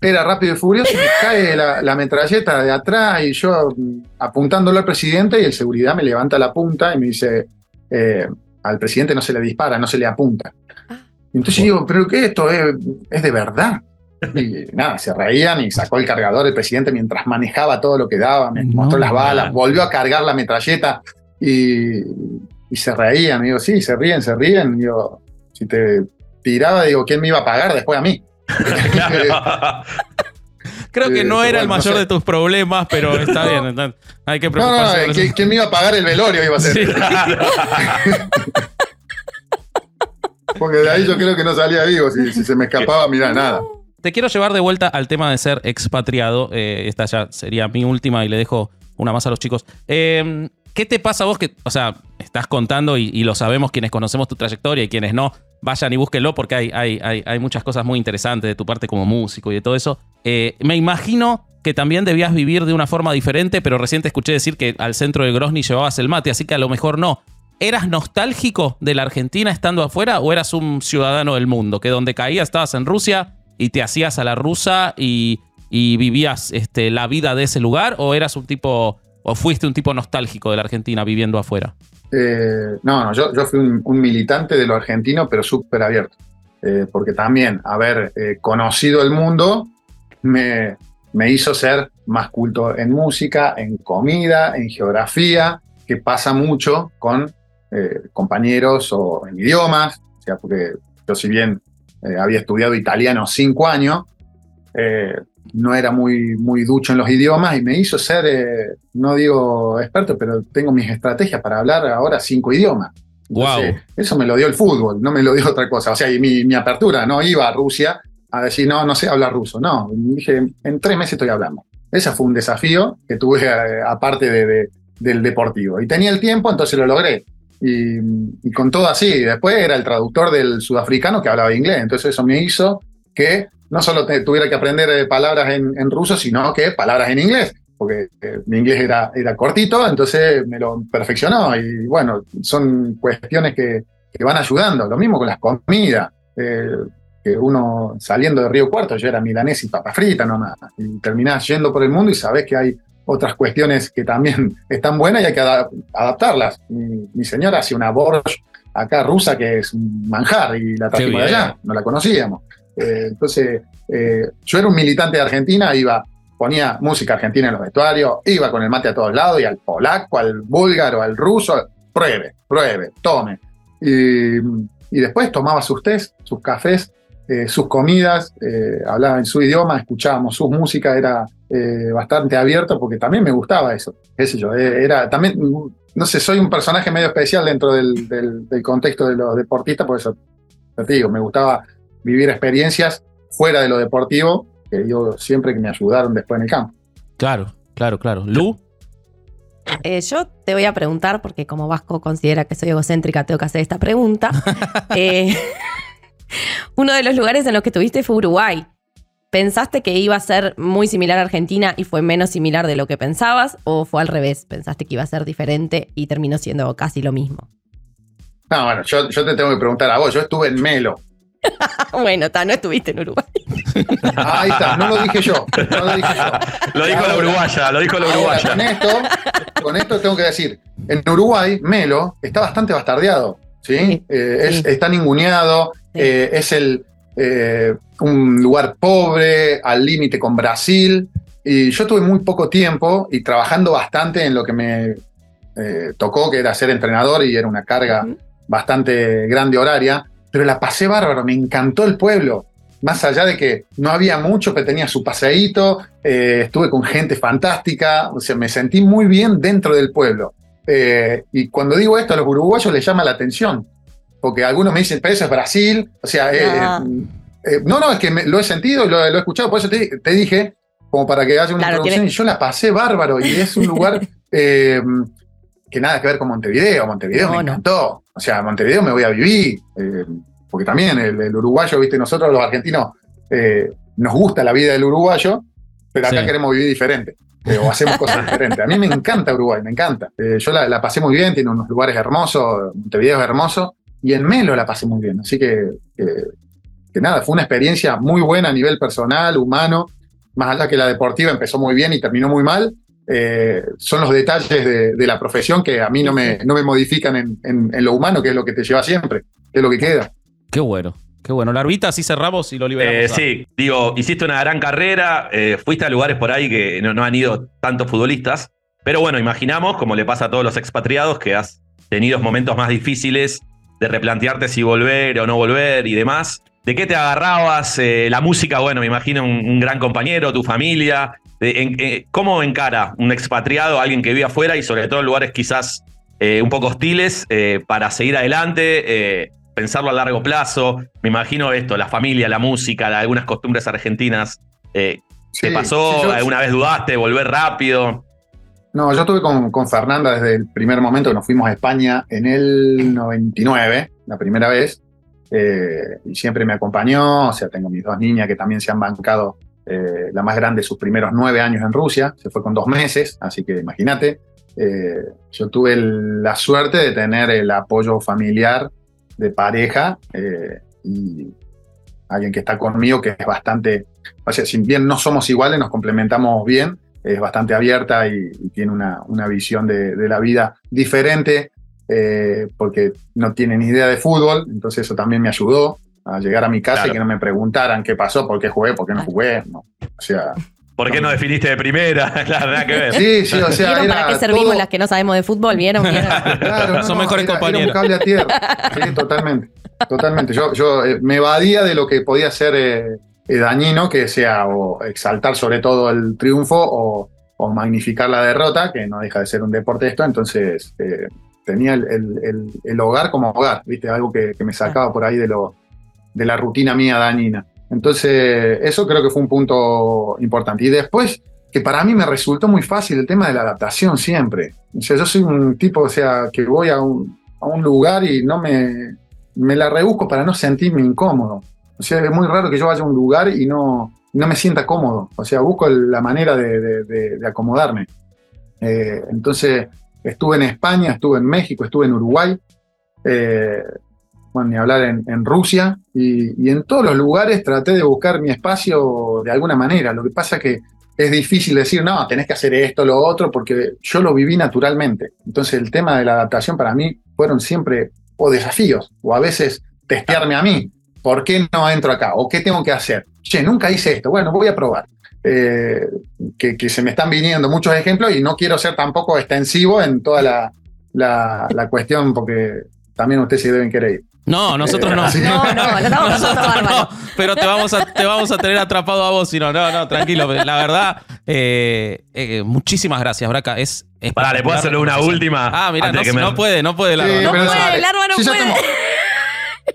era rápido y furioso, y me cae la, la metralleta de atrás y yo mm, apuntándolo al presidente y el seguridad me levanta la punta y me dice, eh, al presidente no se le dispara, no se le apunta. Y entonces digo, pero ¿qué esto es, es de verdad? Y nada, se reían y sacó el cargador el presidente mientras manejaba todo lo que daba, me No, mostró las balas, man. volvió a cargar la metralleta y, y se reían. Y digo, sí, se ríen, se ríen. Y digo, si te tiraba, digo, ¿quién me iba a pagar después a mí? [laughs] Creo que Eh, no era el no mayor sé. de tus problemas, pero [laughs] está bien. está- hay que No, no, no, preocuparse. por ¿quién, quién me iba a pagar el velorio? Iba a ser. Sí. [laughs] Porque de ahí yo creo que no salía vivo. Si, si se me escapaba, mira, nada. Te quiero llevar de vuelta al tema de ser expatriado. Eh, esta ya sería mi última y le dejo una más a los chicos. Eh, ¿Qué te pasa a vos que, o sea, estás contando y, lo sabemos quienes conocemos tu trayectoria y quienes no, vayan y búsquenlo porque hay, hay, hay, muchas cosas muy interesantes de tu parte como músico y de todo eso. Eh, me imagino que también debías vivir de una forma diferente, pero recién te escuché decir que al centro de Grozny llevabas el mate, así que a lo mejor no. ¿Eras nostálgico de la Argentina estando afuera o eras un ciudadano del mundo? Que donde caías estabas en Rusia y te hacías a la rusa y, y vivías este, la vida de ese lugar o eras un tipo o fuiste un tipo nostálgico de la Argentina viviendo afuera? Eh, no, no, yo, yo fui un, militante de lo argentino, pero súper abierto. Eh, porque también haber eh, conocido el mundo me, me hizo ser más culto en música, en comida, en geografía, que pasa mucho con eh, compañeros o en idiomas. O porque yo si bien eh, había estudiado italiano cinco años, eh, no era muy, muy ducho en los idiomas y me hizo ser, eh, no digo experto, pero tengo mis estrategias para hablar ahora cinco idiomas. Entonces, Wow. Eso me lo dio el fútbol, no me lo dio otra cosa. O sea, y mi, mi apertura no iba a Rusia a decir, no, no sé hablar ruso. No, dije, en tres meses estoy hablando. Ese fue un desafío que tuve eh, aparte de- de- del deportivo. Y tenía el tiempo, entonces lo logré. Y, con todo así, después era el traductor del sudafricano que hablaba inglés. Entonces eso me hizo que no solo te- tuviera que aprender eh, palabras en, en ruso, sino que palabras en inglés, porque eh, mi inglés era, era cortito, entonces me lo perfeccionó. Y bueno, son cuestiones que, que van ayudando. Lo mismo con las comidas. eh, que uno saliendo de Río Cuarto, yo era milanés y papa frita nomás, y terminás yendo por el mundo y sabés que hay otras cuestiones que también [laughs] están buenas y hay que ada- adaptarlas. Mi, mi señora hace una borsch acá rusa que es un manjar y la trajimos de allá, no la conocíamos. Eh, entonces, eh, yo era un militante de Argentina, iba, ponía música argentina en los vestuarios, iba con el mate a todos lados y al polaco, al búlgaro, al ruso, pruebe, pruebe, tome. Y, y después tomaba sus tés, sus cafés, eh, sus comidas, hablaba en su idioma, escuchábamos sus músicas, era eh, bastante abierto porque también me gustaba eso, qué sé yo, eh, era también, no sé, soy un personaje medio especial dentro del, del- del contexto de los deportistas, por eso te digo, me gustaba vivir experiencias fuera de lo deportivo, que yo siempre que me ayudaron después en el campo. Claro, claro, claro. ¿Lu? Eh, yo te voy a preguntar, porque como Vasco considera que soy egocéntrica, tengo que hacer esta pregunta. [laughs] Eh, [laughs] uno de los lugares en los que estuviste fue Uruguay. ¿Pensaste que iba a ser muy similar a Argentina y fue menos similar de lo que pensabas? ¿O fue al revés? ¿Pensaste que iba a ser diferente y terminó siendo casi lo mismo? No, bueno, yo, yo te tengo que preguntar a vos. Yo estuve en Melo. [laughs] bueno, ta, no estuviste en Uruguay. [laughs] Ahí está, no lo dije yo. No lo dije yo. Lo dijo la uruguaya, lo dijo la Ahora, uruguaya. con esto, con esto tengo que decir, en Uruguay, Melo está bastante bastardeado, ¿sí? Sí, Eh, es-. Está ninguneado, Sí. eh, es el, eh, un lugar pobre, al límite con Brasil, y yo tuve muy poco tiempo y trabajando bastante en lo que me eh, tocó, que era ser entrenador y era una carga bastante grande horaria, pero la pasé bárbaro, me encantó el pueblo. Más allá de que no había mucho, pero tenía su paseíto, eh, estuve con gente fantástica, o sea, me sentí muy bien dentro del pueblo. Eh, y cuando digo esto, a los uruguayos les llama la atención, porque algunos me dicen, pero eso es Brasil, o sea, eh, Ah. eh, no, no, es que me- lo he sentido, lo, lo he escuchado, por eso te, te dije, como para que haya una Claro, introducción, tiene- y yo la pasé bárbaro, y es un lugar [laughs] eh, que nada que ver con Montevideo, Montevideo No, me no. encantó, o sea, Montevideo me voy a vivir, eh, porque también el, el uruguayo, viste, nosotros los argentinos eh, nos gusta la vida del uruguayo, pero acá Sí. queremos vivir diferente. eh, o hacemos cosas [laughs] diferentes. A mí me encanta Uruguay, me encanta. Eh, yo la, la pasé muy bien, tiene unos lugares hermosos, Montevideo es hermoso, y en Melo la pasé muy bien. Así que, que- que nada, fue una experiencia muy buena a nivel personal, humano, más allá que la deportiva empezó muy bien y terminó muy mal. eh, son los detalles de, de la profesión que a mí no me, no me modifican en, en- en lo humano, que es lo que te lleva siempre, que es lo que queda. Qué bueno, qué bueno. Larvita, así cerramos y lo liberamos. Eh, a- sí, digo, hiciste una gran carrera, eh, fuiste a lugares por ahí que no, no han ido tantos futbolistas, pero bueno, imaginamos, como le pasa a todos los expatriados, que has tenido momentos más difíciles de replantearte si volver o no volver y demás. ¿De qué te agarrabas? Eh, la música, bueno, me imagino un, un gran compañero, tu familia. De- en- eh, ¿Cómo encara un expatriado, alguien que vive afuera y sobre todo en lugares quizás eh, un poco hostiles eh, para seguir adelante? eh, pensarlo a largo plazo. Me imagino esto, la familia, la música, la- algunas costumbres argentinas. Eh, ¿Te Sí, pasó? sí, yo- ¿Alguna vez dudaste? ¿Volver rápido? No, yo estuve con, con Fernanda desde el primer momento que nos fuimos a España en el 99, la primera vez, eh, y siempre me acompañó, o sea, tengo mis dos niñas que también se han bancado, eh, la más grande sus primeros nueve años en Rusia, se fue con dos meses, así que imagínate, eh, yo tuve el- la suerte de tener el apoyo familiar de pareja eh, y alguien que está conmigo que es bastante, o sea, si bien no somos iguales, nos complementamos bien, es bastante abierta y, y tiene una, una visión de, de la vida diferente eh, porque no tiene ni idea de fútbol, entonces eso también me ayudó a llegar a mi casa Claro. y que no me preguntaran qué pasó, por qué jugué, por qué no jugué. no. O sea, ¿Por qué no definiste de primera? [laughs] Claro, nada que ver. sí, sí, o sea, ¿Vieron era para qué servimos todo- las que no sabemos de fútbol? ¿Vieron? ¿Vieron? [laughs] Claro, no, Son no, mejores era- compañeros. Era un cable a tierra. Sí, totalmente. Totalmente. Yo, yo eh, me evadía de lo que podía ser eh, eh, dañino, que sea o exaltar sobre todo el triunfo o, o magnificar la derrota, que no deja de ser un deporte esto. Entonces, eh, tenía el, el- el- el hogar como hogar, ¿viste? Algo que, que me sacaba por ahí de, lo, de la rutina mía dañina. Entonces, eso creo que fue un punto importante. Y después, que para mí me resultó muy fácil el tema de la adaptación siempre. O sea, yo soy un tipo, o sea, que voy a un, a un lugar y no me, me la rebusco para no sentirme incómodo. O sea, es muy raro que yo vaya a un lugar y no, no me sienta cómodo. O sea, busco la manera de, de- de- de acomodarme. Eh, entonces, estuve en España, estuve en México, estuve en Uruguay, eh, bueno, ni hablar en, en Rusia, y, y en todos los lugares traté de buscar mi espacio de alguna manera. Lo que pasa que es difícil decir, no, tenés que hacer esto, lo otro, porque yo lo viví naturalmente. Entonces el tema de la adaptación para mí fueron siempre o desafíos, o a veces testearme a mí. ¿Por qué no entro acá? ¿O qué tengo que hacer? Che, nunca hice esto. Bueno, voy a probar. Eh, que, que se me están viniendo muchos ejemplos y no quiero ser tampoco extensivo en toda la, la- la cuestión porque también ustedes se deben querer ir. No, nosotros no. [laughs] No, no, pasando Nosotros no, pero te vamos, a, te vamos a tener atrapado a vos, si no, no, no, tranquilo. La verdad, eh, eh, muchísimas gracias, Braca. Es, es Pará, ¿le puedo hacer una última? Ah, mira, no, de que me- no puede, no puede, Larva, Sí, no puede. Larva no Sí, puede.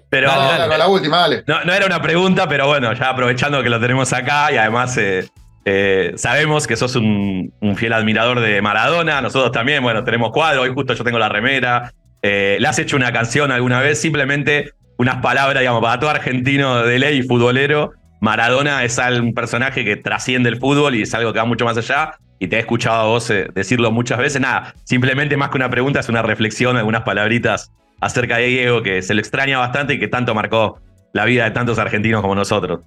Pero Dale, Dale, dale. dale, la última, dale. No, no era una pregunta, pero bueno, ya aprovechando que lo tenemos acá y además eh, Eh, sabemos que sos un, un fiel admirador de Maradona, nosotros también, bueno, tenemos cuadro, hoy justo yo tengo la remera. Eh, ¿Le has hecho una canción alguna vez? Simplemente unas palabras, digamos, para todo argentino de ley y futbolero. Maradona es un personaje que trasciende el fútbol y es algo que va mucho más allá. Y te he escuchado a vos decirlo muchas veces. Nada, simplemente más que una pregunta, es una reflexión, algunas palabritas acerca de Diego que se lo extraña bastante y que tanto marcó la vida de tantos argentinos como nosotros.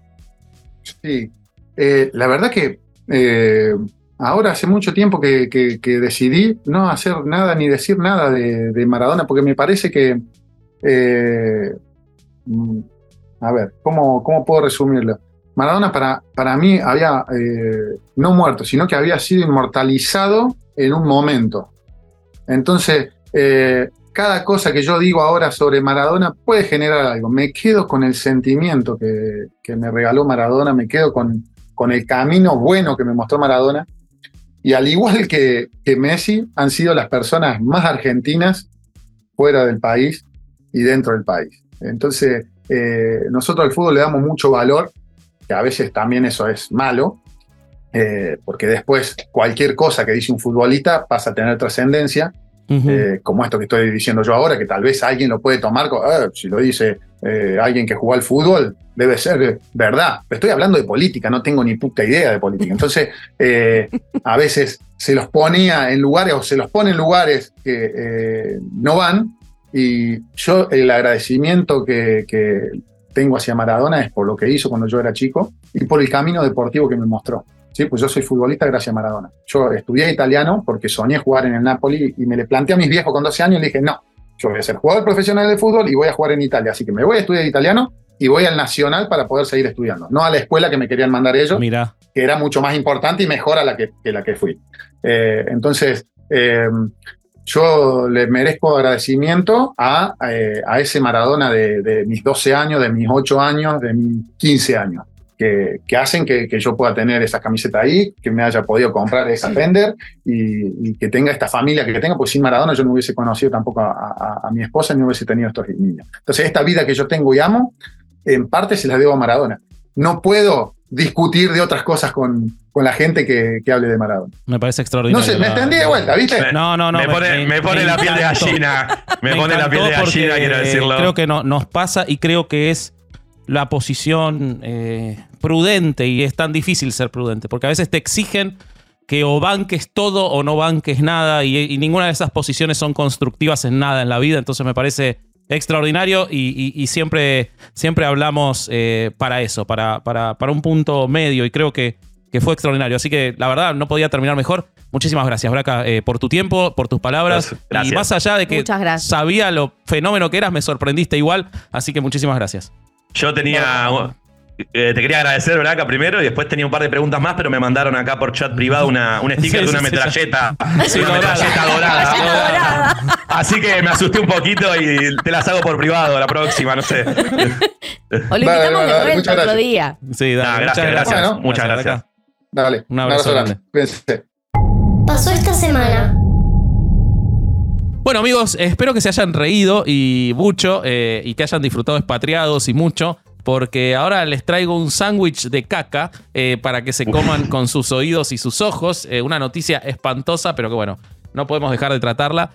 Sí, Eh, la verdad que eh, ahora hace mucho tiempo que, que- decidí no hacer nada ni decir nada de, Maradona, porque me parece que, eh, mm, a ver, ¿cómo, cómo puedo resumirlo? Maradona para, para mí había no muerto, sino que había sido inmortalizado en un momento. Entonces, cada cosa que yo digo ahora sobre Maradona puede generar algo. Me quedo con el sentimiento que, me regaló Maradona, me quedo con, con el camino bueno que me mostró Maradona. Y al igual que, que Messi, han sido las personas más argentinas fuera del país y dentro del país. Entonces, eh, nosotros al fútbol le damos mucho valor, que a veces también eso es malo, eh, porque después cualquier cosa que dice un futbolista pasa a tener trascendencia, Eh, como esto que estoy diciendo yo ahora, que tal vez alguien lo puede tomar, "Ah, si lo dice eh, alguien que jugó al fútbol, debe ser verdad. Estoy hablando de política, no tengo ni puta idea de política. Entonces, [laughs] eh, a veces se los ponía en lugares o se los pone en lugares que no van. Y yo el agradecimiento que, que tengo hacia Maradona es por lo que hizo cuando yo era chico y por el camino deportivo que me mostró. Sí, pues yo soy futbolista gracias a Maradona. Yo estudié italiano porque soñé jugar en el Napoli y me le planteé a mis viejos con 12 años y le dije, no, yo voy a ser jugador profesional de fútbol y voy a jugar en Italia. Así que me voy a estudiar italiano y voy al Nacional para poder seguir estudiando. No a la escuela que me querían mandar ellos, Mira. que era mucho más importante y mejor a la que, que la que fui. Eh, entonces, eh, yo le merezco agradecimiento a, eh, a ese Maradona de, de mis 12 años, de mis 8 años, de mis 15 años, que, que hacen que, que yo pueda tener esa camiseta ahí, que me haya podido comprar esa Fender y, y que tenga esta familia que tenga, porque sin Maradona yo no hubiese conocido tampoco a, a- a mi esposa ni hubiese tenido estos niños. Entonces, esta vida que yo tengo y amo, en parte se la debo a Maradona. No puedo discutir de otras cosas con, con la gente que, que hable de Maradona. Me parece No extraordinario. sé, me extendí de vuelta, ¿viste? No, no, no. me, pone, [laughs] me pone la piel de gallina. Me, pone la piel de gallina, quiero eh, decirlo. Creo que no, nos pasa y creo que es la posición eh, prudente y es tan difícil ser prudente porque a veces te exigen que o banques todo o no banques nada y, y ninguna de esas posiciones son constructivas en nada en la vida. Entonces me parece extraordinario y, y- y siempre, siempre hablamos eh, para eso, para, para, para un punto medio y creo que, que fue extraordinario. Así que la verdad no podía terminar mejor. Muchísimas gracias, Braca, eh, por tu tiempo, por tus palabras. Gracias. Y más allá de que sabía lo fenómeno que eras, me sorprendiste igual. Así que muchísimas gracias. Yo tenía. eh, te quería agradecer, Braca, primero, y después tenía un par de preguntas más, pero me mandaron acá por chat privado una, un sticker Sí, de una sí, metralleta. Sí, una dorada. metralleta dorada. Dorada. Así que me asusté un poquito y te las hago por privado la próxima, no sé. O lo invitamos de vuelta muchas otro gracias. día. Sí, dale, Nah, gracias, gracias. Bueno, muchas gracias. Dale, Un abrazo grande. grande. Cuídense. Pasó esta semana. Bueno, amigos, espero que se hayan reído y mucho eh, y que hayan disfrutado expatriados y mucho. Porque ahora les traigo un sándwich de caca eh, para que se coman con sus oídos y sus ojos. Eh, una noticia espantosa, pero que bueno, no podemos dejar de tratarla.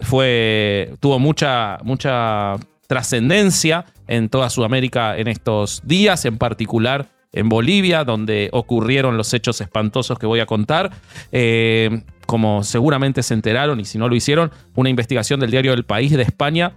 Fue. tuvo mucha, mucha trascendencia en toda Sudamérica en estos días, en particular en Bolivia, donde ocurrieron los hechos espantosos que voy a contar. Eh, como seguramente se enteraron, y si no lo hicieron, una investigación del diario El País de España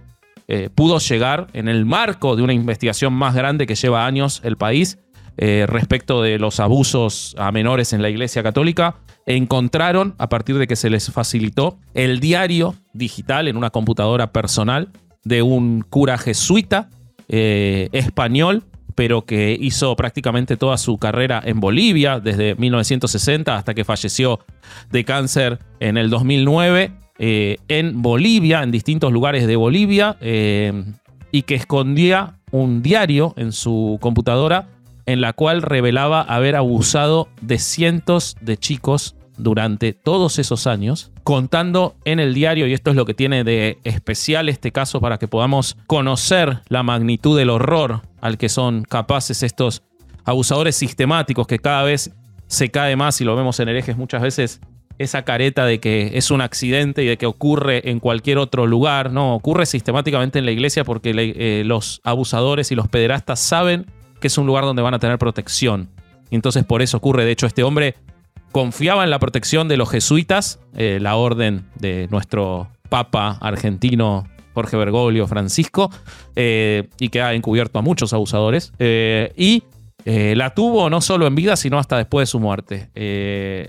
eh, pudo llegar en el marco de una investigación más grande que lleva años el país eh, respecto de los abusos a menores en la Iglesia Católica. Encontraron, a partir de que se les facilitó, el diario digital en una computadora personal de un cura jesuita eh, español, pero que hizo prácticamente toda su carrera en Bolivia, desde 1960 hasta que falleció de cáncer en el 2009, eh, en Bolivia, en distintos lugares de Bolivia, eh, y que escondía un diario en su computadora en la cual revelaba haber abusado de cientos de chicos durante todos esos años, contando en el diario, y esto es lo que tiene de especial este caso para que podamos conocer la magnitud del horror al que son capaces estos abusadores sistemáticos que cada vez se cae más y lo vemos en herejes muchas veces esa careta de que es un accidente y de que ocurre en cualquier otro lugar. No, ocurre sistemáticamente en la iglesia porque eh, los abusadores y los pederastas saben que es un lugar donde van a tener protección. Y entonces por eso ocurre. De hecho, este hombre confiaba en la protección de los jesuitas, eh, la orden de nuestro papa argentino Jorge Bergoglio Francisco, eh, y que ha encubierto a muchos abusadores. y la tuvo no solo en vida, sino hasta después de su muerte.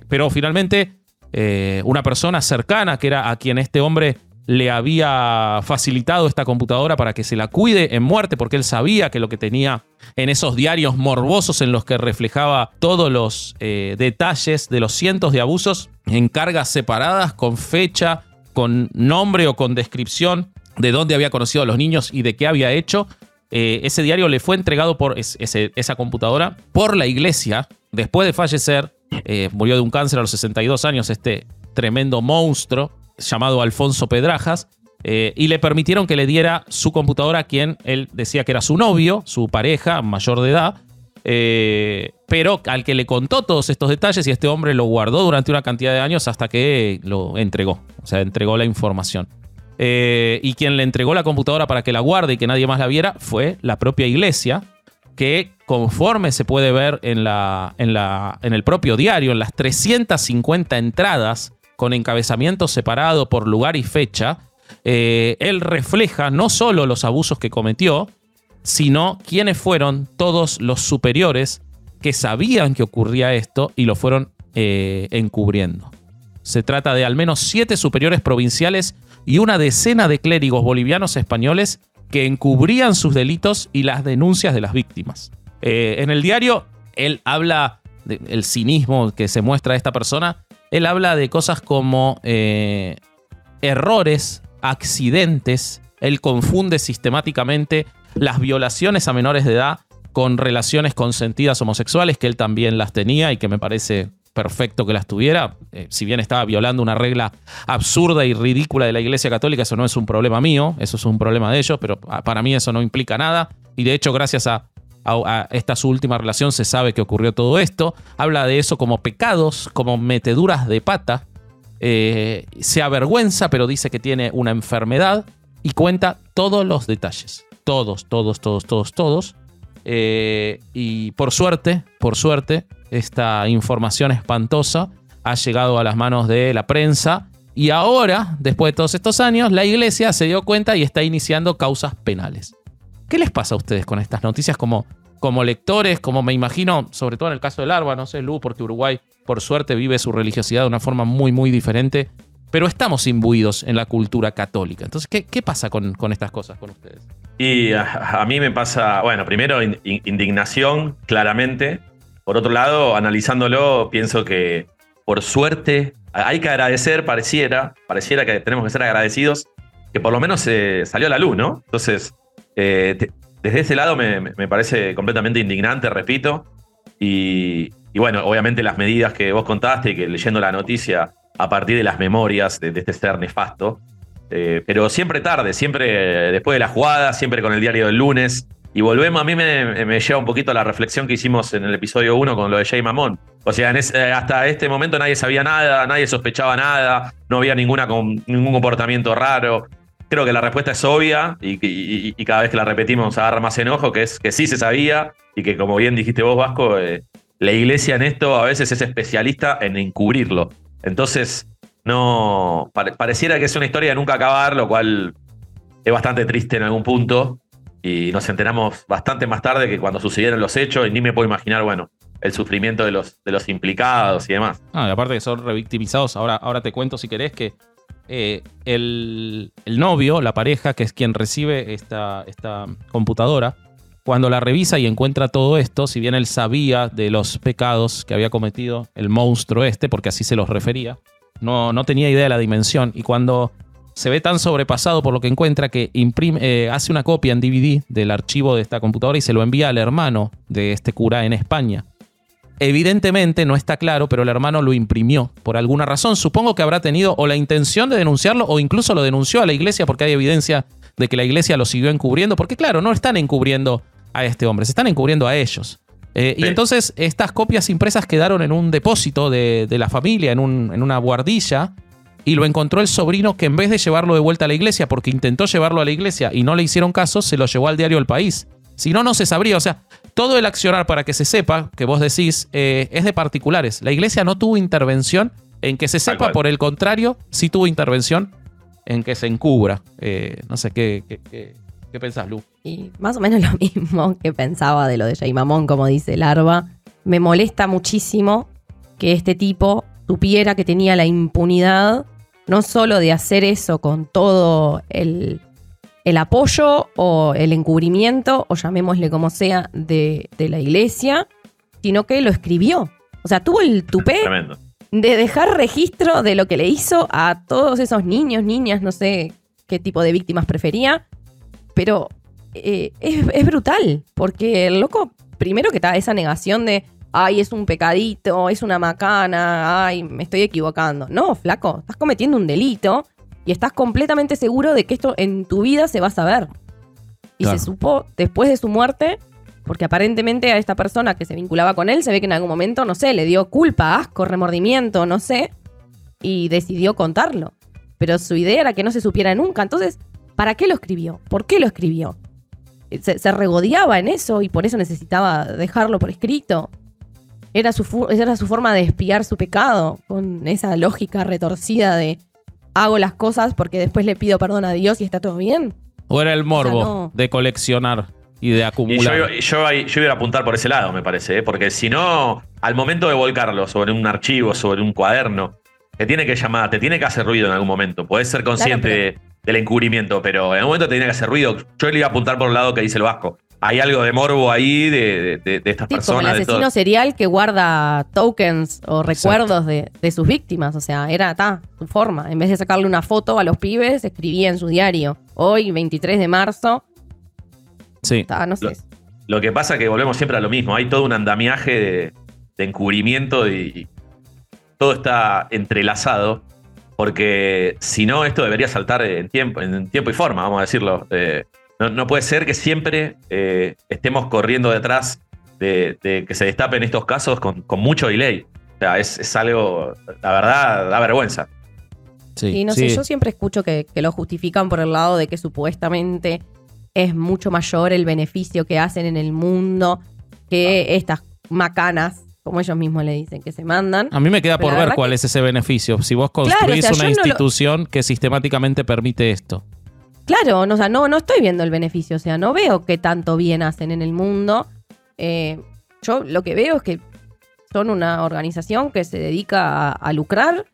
pero finalmente eh, una persona cercana, que era a quien este hombre le había facilitado esta computadora para que se la cuide en muerte, porque él sabía que lo que tenía en esos diarios morbosos en los que reflejaba todos los eh, detalles de los cientos de abusos en cargas separadas, con fecha, con nombre o con descripción de dónde había conocido a los niños y de qué había hecho. Eh, ese diario le fue entregado por esa computadora por la iglesia después de fallecer eh, murió de un cáncer a los 62 años, este tremendo monstruo llamado Alfonso Pedrajas, eh, y le permitieron que le diera su computadora a quien él decía que era su novio, su pareja mayor de edad, eh, pero al que le contó todos estos detalles y este hombre lo guardó durante una cantidad de años hasta que lo entregó, o sea, entregó la información. y quien le entregó la computadora para que la guarde y que nadie más la viera fue la propia iglesia, que conforme se puede ver en, la, en, la, en el propio diario, en las 350 entradas con encabezamiento separado por lugar y fecha, eh, él refleja no solo los abusos que cometió, sino quiénes fueron todos los superiores que sabían que ocurría esto y lo fueron eh, encubriendo. Se trata de al menos siete superiores provinciales y una decena de clérigos bolivianos españoles que encubrían sus delitos y las denuncias de las víctimas. Eh, en el diario, él habla del cinismo que se muestra a esta persona. Él habla de cosas como eh, errores, accidentes. Él confunde sistemáticamente las violaciones a menores de edad con relaciones consentidas homosexuales, que él también las tenía y que me parece perfecto que las tuviera. Eh, si bien estaba violando una regla absurda y ridícula de la Iglesia Católica, eso no es un problema mío, eso es un problema de ellos, pero para mí eso no implica nada. Y de hecho, gracias a, esta su última relación se sabe que ocurrió todo esto. Habla de eso como pecados, como meteduras de pata. Eh, se avergüenza, pero dice que tiene una enfermedad y cuenta todos los detalles. Todos, todos, todos, todos, todos. Eh, y por suerte, por suerte, esta información espantosa ha llegado a las manos de la prensa y ahora, después de todos estos años, la iglesia se dio cuenta y está iniciando causas penales. ¿Qué les pasa a ustedes con estas noticias como, como lectores, como me imagino, sobre todo en el caso del Arba, no sé, Lu, porque Uruguay por suerte vive su religiosidad de una forma muy, muy diferente, pero estamos imbuidos en la cultura católica. Entonces, ¿qué, pasa con, estas cosas con ustedes? Y a, mí me pasa, bueno, primero indignación, claramente, por otro lado, analizándolo, pienso que por suerte hay que agradecer, pareciera, pareciera que tenemos que ser agradecidos, que por lo menos se salió a la luz, ¿no? Entonces, eh, desde ese lado me, parece completamente indignante, repito. Y, bueno, obviamente las medidas que vos contaste que leyendo la noticia a partir de las memorias de, este ser nefasto, eh, pero siempre tarde, siempre después de la jugada, siempre con el diario del lunes, y volvemos, a mí me, lleva un poquito a la reflexión que hicimos en el episodio 1 con lo de Jay Mamón. O sea, hasta este momento nadie sabía nada, nadie sospechaba nada, no había ninguna, ningún comportamiento raro. Creo que la respuesta es obvia y, cada vez que la repetimos agarra más enojo, que es que sí se sabía y que como bien dijiste vos, Vasco, eh, la iglesia en esto a veces es especialista en encubrirlo. Entonces, no pareciera que es una historia de nunca acabar, lo cual es bastante triste en algún punto y nos enteramos bastante más tarde que cuando sucedieron los hechos y ni me puedo imaginar, bueno, el sufrimiento de los, de los implicados y demás. Ah, y aparte que son revictimizados, ahora, ahora te cuento si querés que eh, el, novio, la pareja, que es quien recibe esta, esta computadora, cuando la revisa y encuentra todo esto, si bien él sabía de los pecados que había cometido el monstruo este, porque así se los refería, no, no tenía idea de la dimensión. Y cuando se ve tan sobrepasado por lo que encuentra que imprime, eh, hace una copia en DVD del archivo de esta computadora y se lo envía al hermano de este cura en España. Evidentemente no está claro, pero el hermano lo imprimió por alguna razón. Supongo que habrá tenido o la intención de denunciarlo o incluso lo denunció a la iglesia porque hay evidencia de que la iglesia lo siguió encubriendo. Porque claro, no están encubriendo a este hombre, se están encubriendo a ellos. Eh, Y entonces estas copias impresas quedaron en un depósito de, de la familia, en, un- en una guardilla, y lo encontró el sobrino que en vez de llevarlo de vuelta a la iglesia, porque intentó llevarlo a la iglesia y no le hicieron caso, se lo llevó al diario El País. Si no, no se sabría. O sea, todo el accionar para que se sepa, que vos decís, eh, es de particulares. La iglesia no tuvo intervención en que se sepa, por el contrario, sí tuvo intervención en que se encubra. Eh, no sé, ¿qué, qué, qué- qué pensás, Lu? Y más o menos lo [laughs] mismo que pensaba de lo de Jay Mamón, como dice Larva. Me molesta muchísimo que este tipo supiera que tenía la impunidad, no solo de hacer eso con todo el, el apoyo o el encubrimiento, o llamémosle como sea, de, de la iglesia, sino que lo escribió. O sea, tuvo el tupé Tremendo. de dejar registro de lo que le hizo a todos esos niños, niñas, no sé qué tipo de víctimas prefería, pero eh, es, es brutal, porque el loco, primero que está esa negación de, ay, es un pecadito, es una macana, ay, me estoy equivocando. No, flaco, estás cometiendo un delito y estás completamente seguro de que esto en tu vida se va a saber. Y Claro. se supo después de su muerte, porque aparentemente a esta persona que se vinculaba con él se ve que en algún momento, no sé, le dio culpa, asco, remordimiento, no sé, y decidió contarlo. Pero su idea era que no se supiera nunca. Entonces, ¿para qué lo escribió? ¿Por qué lo escribió? Se, se regodeaba en eso y por eso necesitaba dejarlo por escrito. Era su, era su forma de espiar su pecado, con esa lógica retorcida de hago las cosas porque después le pido perdón a Dios y está todo bien. ¿O era el morbo no. de coleccionar y de Y yo, acumular? iba- yo, iba a apuntar por ese lado, me parece, ¿eh? porque si no, al momento de volcarlo sobre un archivo, sobre un cuaderno, te tiene que llamar, te tiene que hacer ruido en algún momento. Puedes ser consciente Claro, de- del encubrimiento, pero en algún momento te tiene que hacer ruido. Yo le iba a apuntar por el lado que dice el Vasco. Hay algo de morbo ahí de, de- de estas Sí, como el personas. de todo. asesino serial que guarda tokens o recuerdos de, de sus víctimas. O sea, era ta, su forma. En vez de sacarle una foto a los pibes, escribía en su diario. Hoy, 23 de marzo, Sí. ta, no sé. Lo- Lo que pasa es que volvemos siempre a lo mismo. Hay todo un andamiaje de, de encubrimiento y todo está entrelazado. Porque si no, esto debería saltar en tiempo, en tiempo y forma, vamos a decirlo. Eh, no, no puede ser que siempre eh, estemos corriendo detrás de, de que se destapen estos casos con, con mucho delay. O sea, es, es algo, la verdad, da vergüenza. Sí, Y no sí. sé, yo siempre escucho que, que lo justifican por el lado de que supuestamente es mucho mayor el beneficio que hacen en el mundo que estas macanas, como ellos mismos le dicen, que se mandan. A mí me queda Pero por ver cuál que- es ese beneficio. Si vos Claro, o construís sea, una lo- institución que sistemáticamente permite esto. Claro, no, o sea, no, no estoy viendo el beneficio, o sea, no veo qué tanto bien hacen en el mundo. Eh, yo lo que veo es que son una organización que se dedica a, lucrar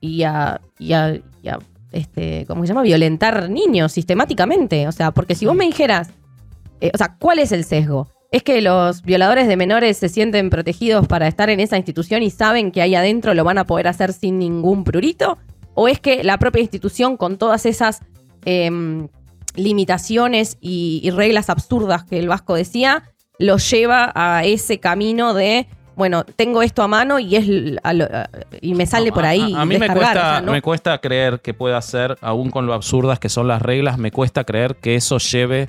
y a, y a- y a, este, ¿cómo se llama? Violentar niños sistemáticamente. O sea, porque si vos me dijeras, eh, o sea, ¿cuál es el sesgo? ¿Es que los violadores de menores se sienten protegidos para estar en esa institución y saben que ahí adentro lo van a poder hacer sin ningún prurito? ¿O es que la propia institución con todas esas em, limitaciones y, y reglas absurdas que el Vasco decía, lo lleva a ese camino de, bueno, tengo esto a mano y es a lo- a- y me sale No, por ahí. A, a mí me cuesta, o sea, ¿no? me cuesta creer que pueda ser, aún con lo absurdas que son las reglas, me cuesta creer que eso lleve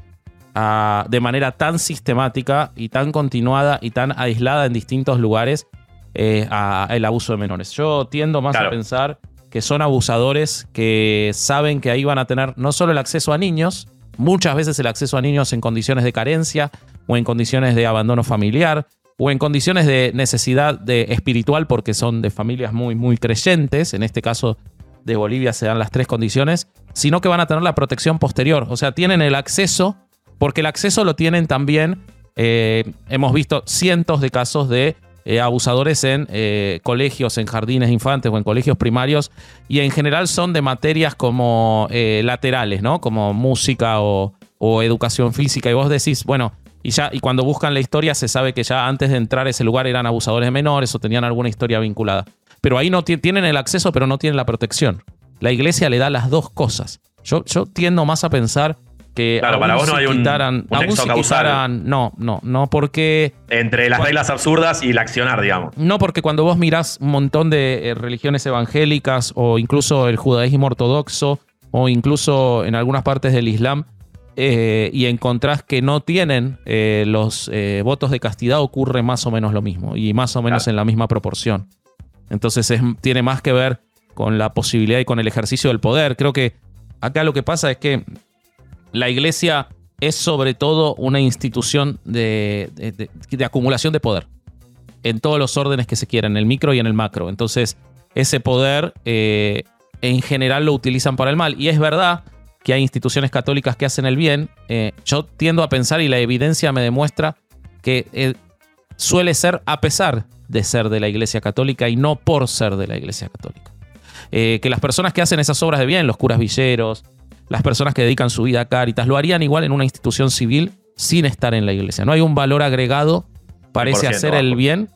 a, de manera tan sistemática y tan continuada y tan aislada en distintos lugares eh, a el abuso de menores. Yo tiendo más a pensar que son abusadores que saben que ahí van a tener no solo el acceso a niños, muchas veces el acceso a niños en condiciones de carencia o en condiciones de abandono familiar o en condiciones de necesidad de espiritual porque son de familias muy muy creyentes, en este caso de Bolivia se dan las tres condiciones, sino que van a tener la protección posterior, o sea, tienen el acceso porque el acceso lo tienen también, eh, hemos visto cientos de casos de eh, abusadores en eh, colegios, en jardines infantes o en colegios primarios, y en general son de materias como eh, laterales, ¿no? Como música o, educación física. Y vos decís, bueno, y ya, y cuando buscan la historia se sabe que ya antes de entrar a ese lugar eran abusadores menores o tenían alguna historia vinculada. Pero ahí no ti- tienen el acceso, pero no tienen la protección. La iglesia le da las dos cosas. Yo, yo tiendo más a pensar que Claro, para vos no hay un- quitaran- un aún nexo si causal. quitaran- no, no, no, porque Entre las Bueno. reglas absurdas y el accionar, digamos. no, porque cuando vos mirás un montón de eh, religiones evangélicas o incluso el judaísmo ortodoxo o incluso en algunas partes del Islam, eh, y encontrás que no tienen eh, los votos de castidad, ocurre más o menos lo mismo y más o menos Claro. en la misma proporción. Entonces es- tiene más que ver con la posibilidad y con el ejercicio del poder. Creo que acá lo que pasa es que la iglesia es sobre todo una institución de, acumulación de poder en todos los órdenes que se quieran, en el micro y en el macro. Entonces, ese poder eh, en general lo utilizan para el mal. Y es verdad que hay instituciones católicas que hacen el bien. Eh, yo tiendo a pensar y la evidencia me demuestra que eh, suele ser a pesar de ser de la Iglesia Católica y no por ser de la Iglesia Católica. Que las personas que hacen esas obras de bien, los curas villeros, las personas que dedican su vida a Cáritas, lo harían igual en una institución civil sin estar en la iglesia. No hay un valor agregado, parece 100% hacer el bien,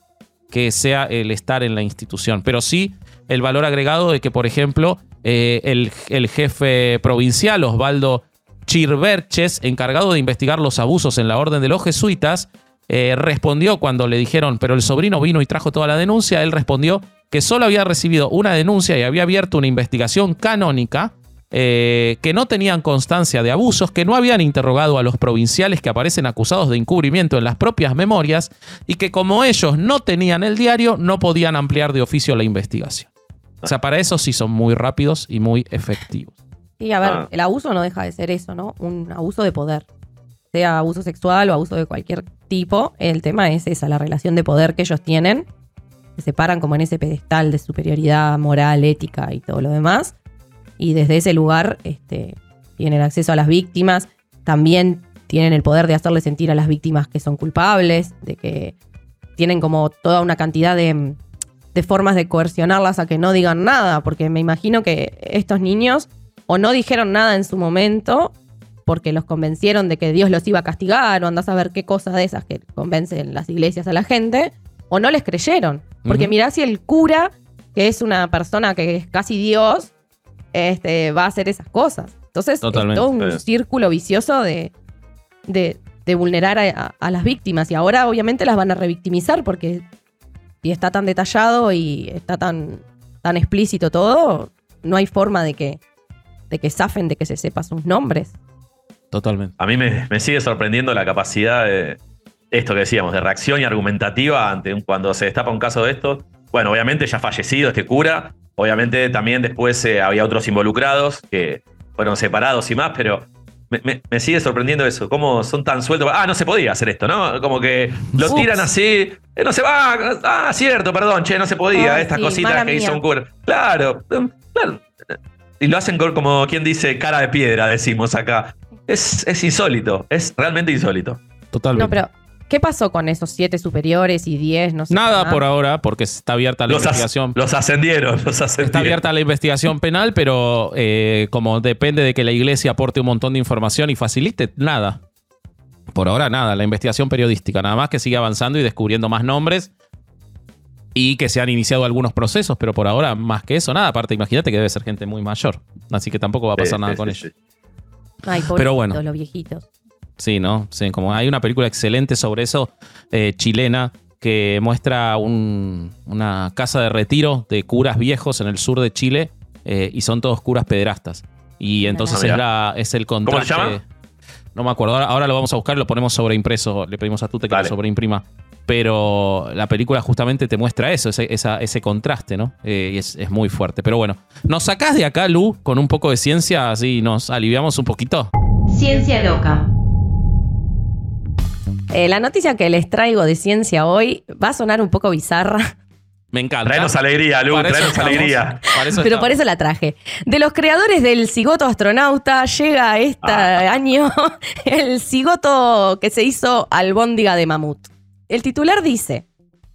que sea el estar en la institución. Pero sí el valor agregado de que, por ejemplo, eh, el, el jefe provincial, Osvaldo Chirberches, encargado de investigar los abusos en la orden de los jesuitas, eh, respondió cuando le dijeron, pero el sobrino vino y trajo toda la denuncia, él respondió que solo había recibido una denuncia y había abierto una investigación canónica, eh, que no tenían constancia de abusos, que no habían interrogado a los provinciales que aparecen acusados de encubrimiento en las propias memorias y que como ellos no tenían el diario, no podían ampliar de oficio la investigación. O sea, para eso sí son muy rápidos y muy efectivos. Sí, a ver, Ah. el abuso no deja de ser eso, ¿no? Un abuso de poder. Sea abuso sexual o abuso de cualquier tipo, el tema es esa, la relación de poder que ellos tienen. Se separan como en ese pedestal de superioridad moral, ética y todo lo demás. Y desde ese lugar este, tienen acceso a las víctimas. También tienen el poder de hacerle sentir a las víctimas que son culpables, de que tienen como toda una cantidad de, de formas de coercionarlas a que no digan nada, porque me imagino que estos niños o no dijeron nada en su momento porque los convencieron de que Dios los iba a castigar o andás a ver qué cosas de esas que convencen las iglesias a la gente, o no les creyeron. Porque Ujú. mirá si el cura, que es una persona que es casi Dios, este, va a hacer esas cosas. Entonces, Totalmente. es todo un círculo vicioso de, de, de vulnerar a, a- a las víctimas. Y ahora, obviamente, las van a revictimizar porque si está tan detallado y está tan, tan explícito todo, no hay forma de que, de que zafen de que se sepa sus nombres. Totalmente. A mí me, me sigue sorprendiendo la capacidad de esto que decíamos, de reacción y argumentativa ante un- cuando se destapa un caso de esto. Bueno, obviamente ya fallecido este cura, obviamente también después eh, había otros involucrados que fueron separados y más, pero me, me- me sigue sorprendiendo eso, cómo son tan sueltos. Ah, no se podía hacer esto, ¿no? Como que lo Ups. tiran así, eh, no se va, ah, cierto, perdón, che, no se podía, estas sí, cositas que hizo un cura. Claro, mm, claro. Y lo hacen como quien dice cara de piedra, decimos acá. Es, es insólito, es realmente insólito. Totalmente. No, pero ¿qué pasó con esos siete superiores y diez? No sé Nada por ahora, porque está abierta la Los, as- investigación. los ascendieron, los ascendieron. Está abierta la investigación penal, pero eh, como depende de que la iglesia aporte un montón de información y facilite, nada. Por ahora nada, la investigación periodística, nada más que sigue avanzando y descubriendo más nombres y que se han iniciado algunos procesos, pero por ahora más que eso, nada. Aparte, imagínate que debe ser gente muy mayor, así que tampoco va a pasar Sí, nada sí, con sí, ellos. sí. Ay, Pero bueno. los viejitos. Sí, ¿no? Sí, como hay una película excelente sobre eso, eh, chilena, que muestra un- una casa de retiro de curas viejos en el sur de Chile eh, y son todos curas pederastas. Y entonces Ah, es, la, es el ¿Cómo se contraste. llama? No me acuerdo, ahora, ahora lo vamos a buscar y lo ponemos sobreimpreso. Le pedimos a Tute que Dale. lo sobreimprima. Pero la película justamente te muestra eso, ese, esa- ese contraste, ¿no? Eh, y es, es muy fuerte. Pero bueno, nos sacás de acá, Lu, con un poco de ciencia, así nos aliviamos un poquito. Ciencia loca. Eh, la noticia que les traigo de ciencia hoy va a sonar un poco bizarra, Me encanta. Traenos alegría, Lu, traenos alegría. Para pero estamos. por eso la traje. De los creadores del cigoto astronauta llega este Ah. año [laughs] el cigoto que se hizo albóndiga de mamut. El titular dice,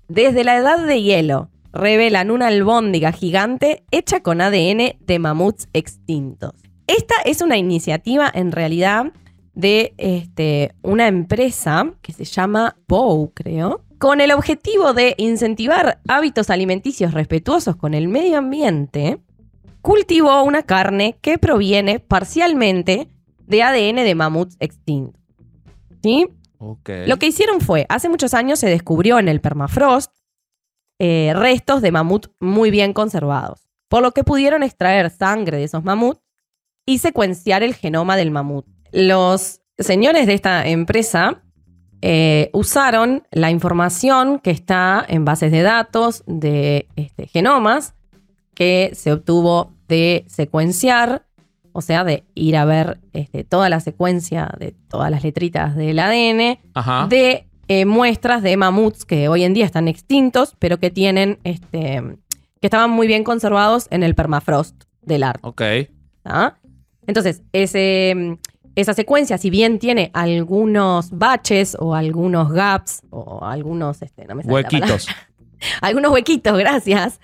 desde la edad de hielo revelan una albóndiga gigante hecha con ADN de mamuts extintos. Esta es una iniciativa en realidad de este, una empresa que se llama Bow, creo, con el objetivo de incentivar hábitos alimenticios respetuosos con el medio ambiente, cultivó una carne que proviene parcialmente de ADN de mamuts extintos. ¿Sí? Ok. Lo que hicieron fue, hace muchos años se descubrió en el permafrost eh, restos de mamut muy bien conservados, por lo que pudieron extraer sangre de esos mamuts y secuenciar el genoma del mamut. Los señores de esta empresa eh, usaron la información que está en bases de datos de este, genomas que se obtuvo de secuenciar, o sea, de ir a ver este, toda la secuencia de todas las letritas del ADN, Ajá. de eh, muestras de mamuts que hoy en día están extintos, pero que tienen, este, que estaban muy bien conservados en el permafrost del Ártico. Ok. ¿tá? Entonces, ese, esa secuencia, si bien tiene algunos baches o algunos gaps o algunos, este, no me sale. Huequitos. [laughs] algunos huequitos, gracias,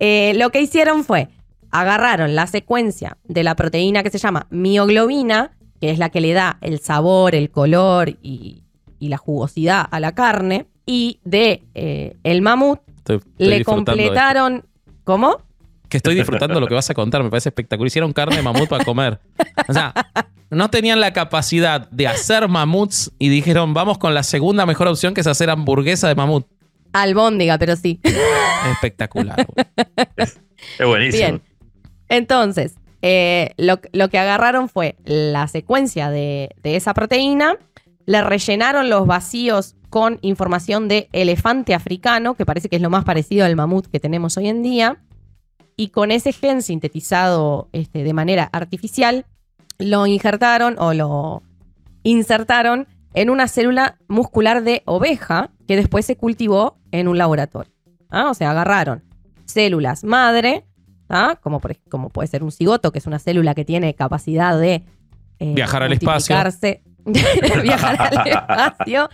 eh, lo que hicieron fue, agarraron la secuencia de la proteína que se llama mioglobina, que es la que le da el sabor, el color y, y la jugosidad a la carne, y de eh, el mamut Estoy- estoy le completaron... ¿Cómo? Que estoy disfrutando lo que vas a contar, me parece espectacular. Hicieron carne de mamut para comer. O sea, no tenían la capacidad de hacer mamuts y dijeron, vamos con la segunda mejor opción que es hacer hamburguesa de mamut. Albóndiga, pero sí. Espectacular. güey. Es buenísimo. Bien. Entonces, eh, lo, lo que agarraron fue la secuencia de, de esa proteína, le rellenaron los vacíos con información de elefante africano, que parece que es lo más parecido al mamut que tenemos hoy en día, y con ese gen sintetizado este, de manera artificial, lo injertaron o lo insertaron en una célula muscular de oveja que después se cultivó en un laboratorio. ¿ah? O sea, agarraron células madre, ¿ah? como, por como puede ser un cigoto, que es una célula que tiene capacidad de eh, Viajar al espacio. [laughs] viajar al espacio,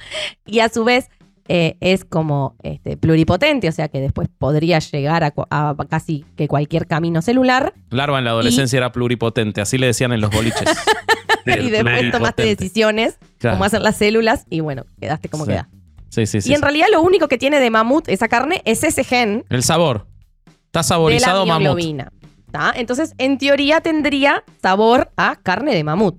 y a su vez eh, es como este, pluripotente, o sea que después podría llegar a, casi que cualquier camino celular, Larva en la adolescencia era pluripotente, así le decían en los boliches. [laughs] Y después tomaste decisiones, Claro. cómo hacer las células, y bueno, quedaste como Sí. quedaste. Sí, sí, sí. y en sí. realidad lo único que tiene de mamut esa carne es ese gen El sabor. Está de la saborizado mamut. Entonces, en teoría tendría sabor a carne de mamut.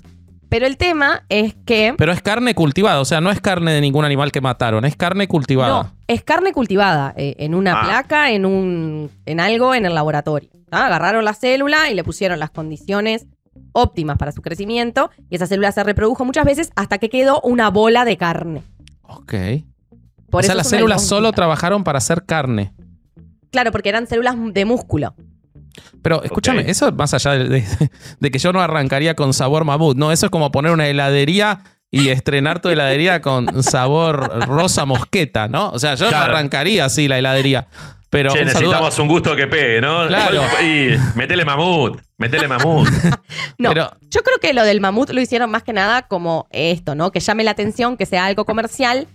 Pero el tema es que Pero es carne cultivada, o sea, no es carne de ningún animal que mataron, es carne cultivada. no, es carne cultivada eh, en una Ah. placa, en un en algo en el laboratorio. ¿tá? Agarraron la célula y le pusieron las condiciones óptimas para su crecimiento y esa célula se reprodujo muchas veces hasta que quedó una bola de carne. Ok. Por o sea, las células solo trabajaron para hacer carne. Claro, porque eran células de músculo. Pero escúchame, eso más allá de, de- de que yo no arrancaría con sabor mamut, no, eso es como poner una heladería y estrenar tu heladería con sabor rosa mosqueta, ¿no? O sea, yo no arrancaría así la heladería. Pero Che, un saludo a- necesitamos un gusto que pegue, ¿no? Claro. Y metele mamut, metele mamut. [laughs] No, Pero- yo creo que lo del mamut lo hicieron más que nada como esto, ¿no? Que llame la atención, que sea algo comercial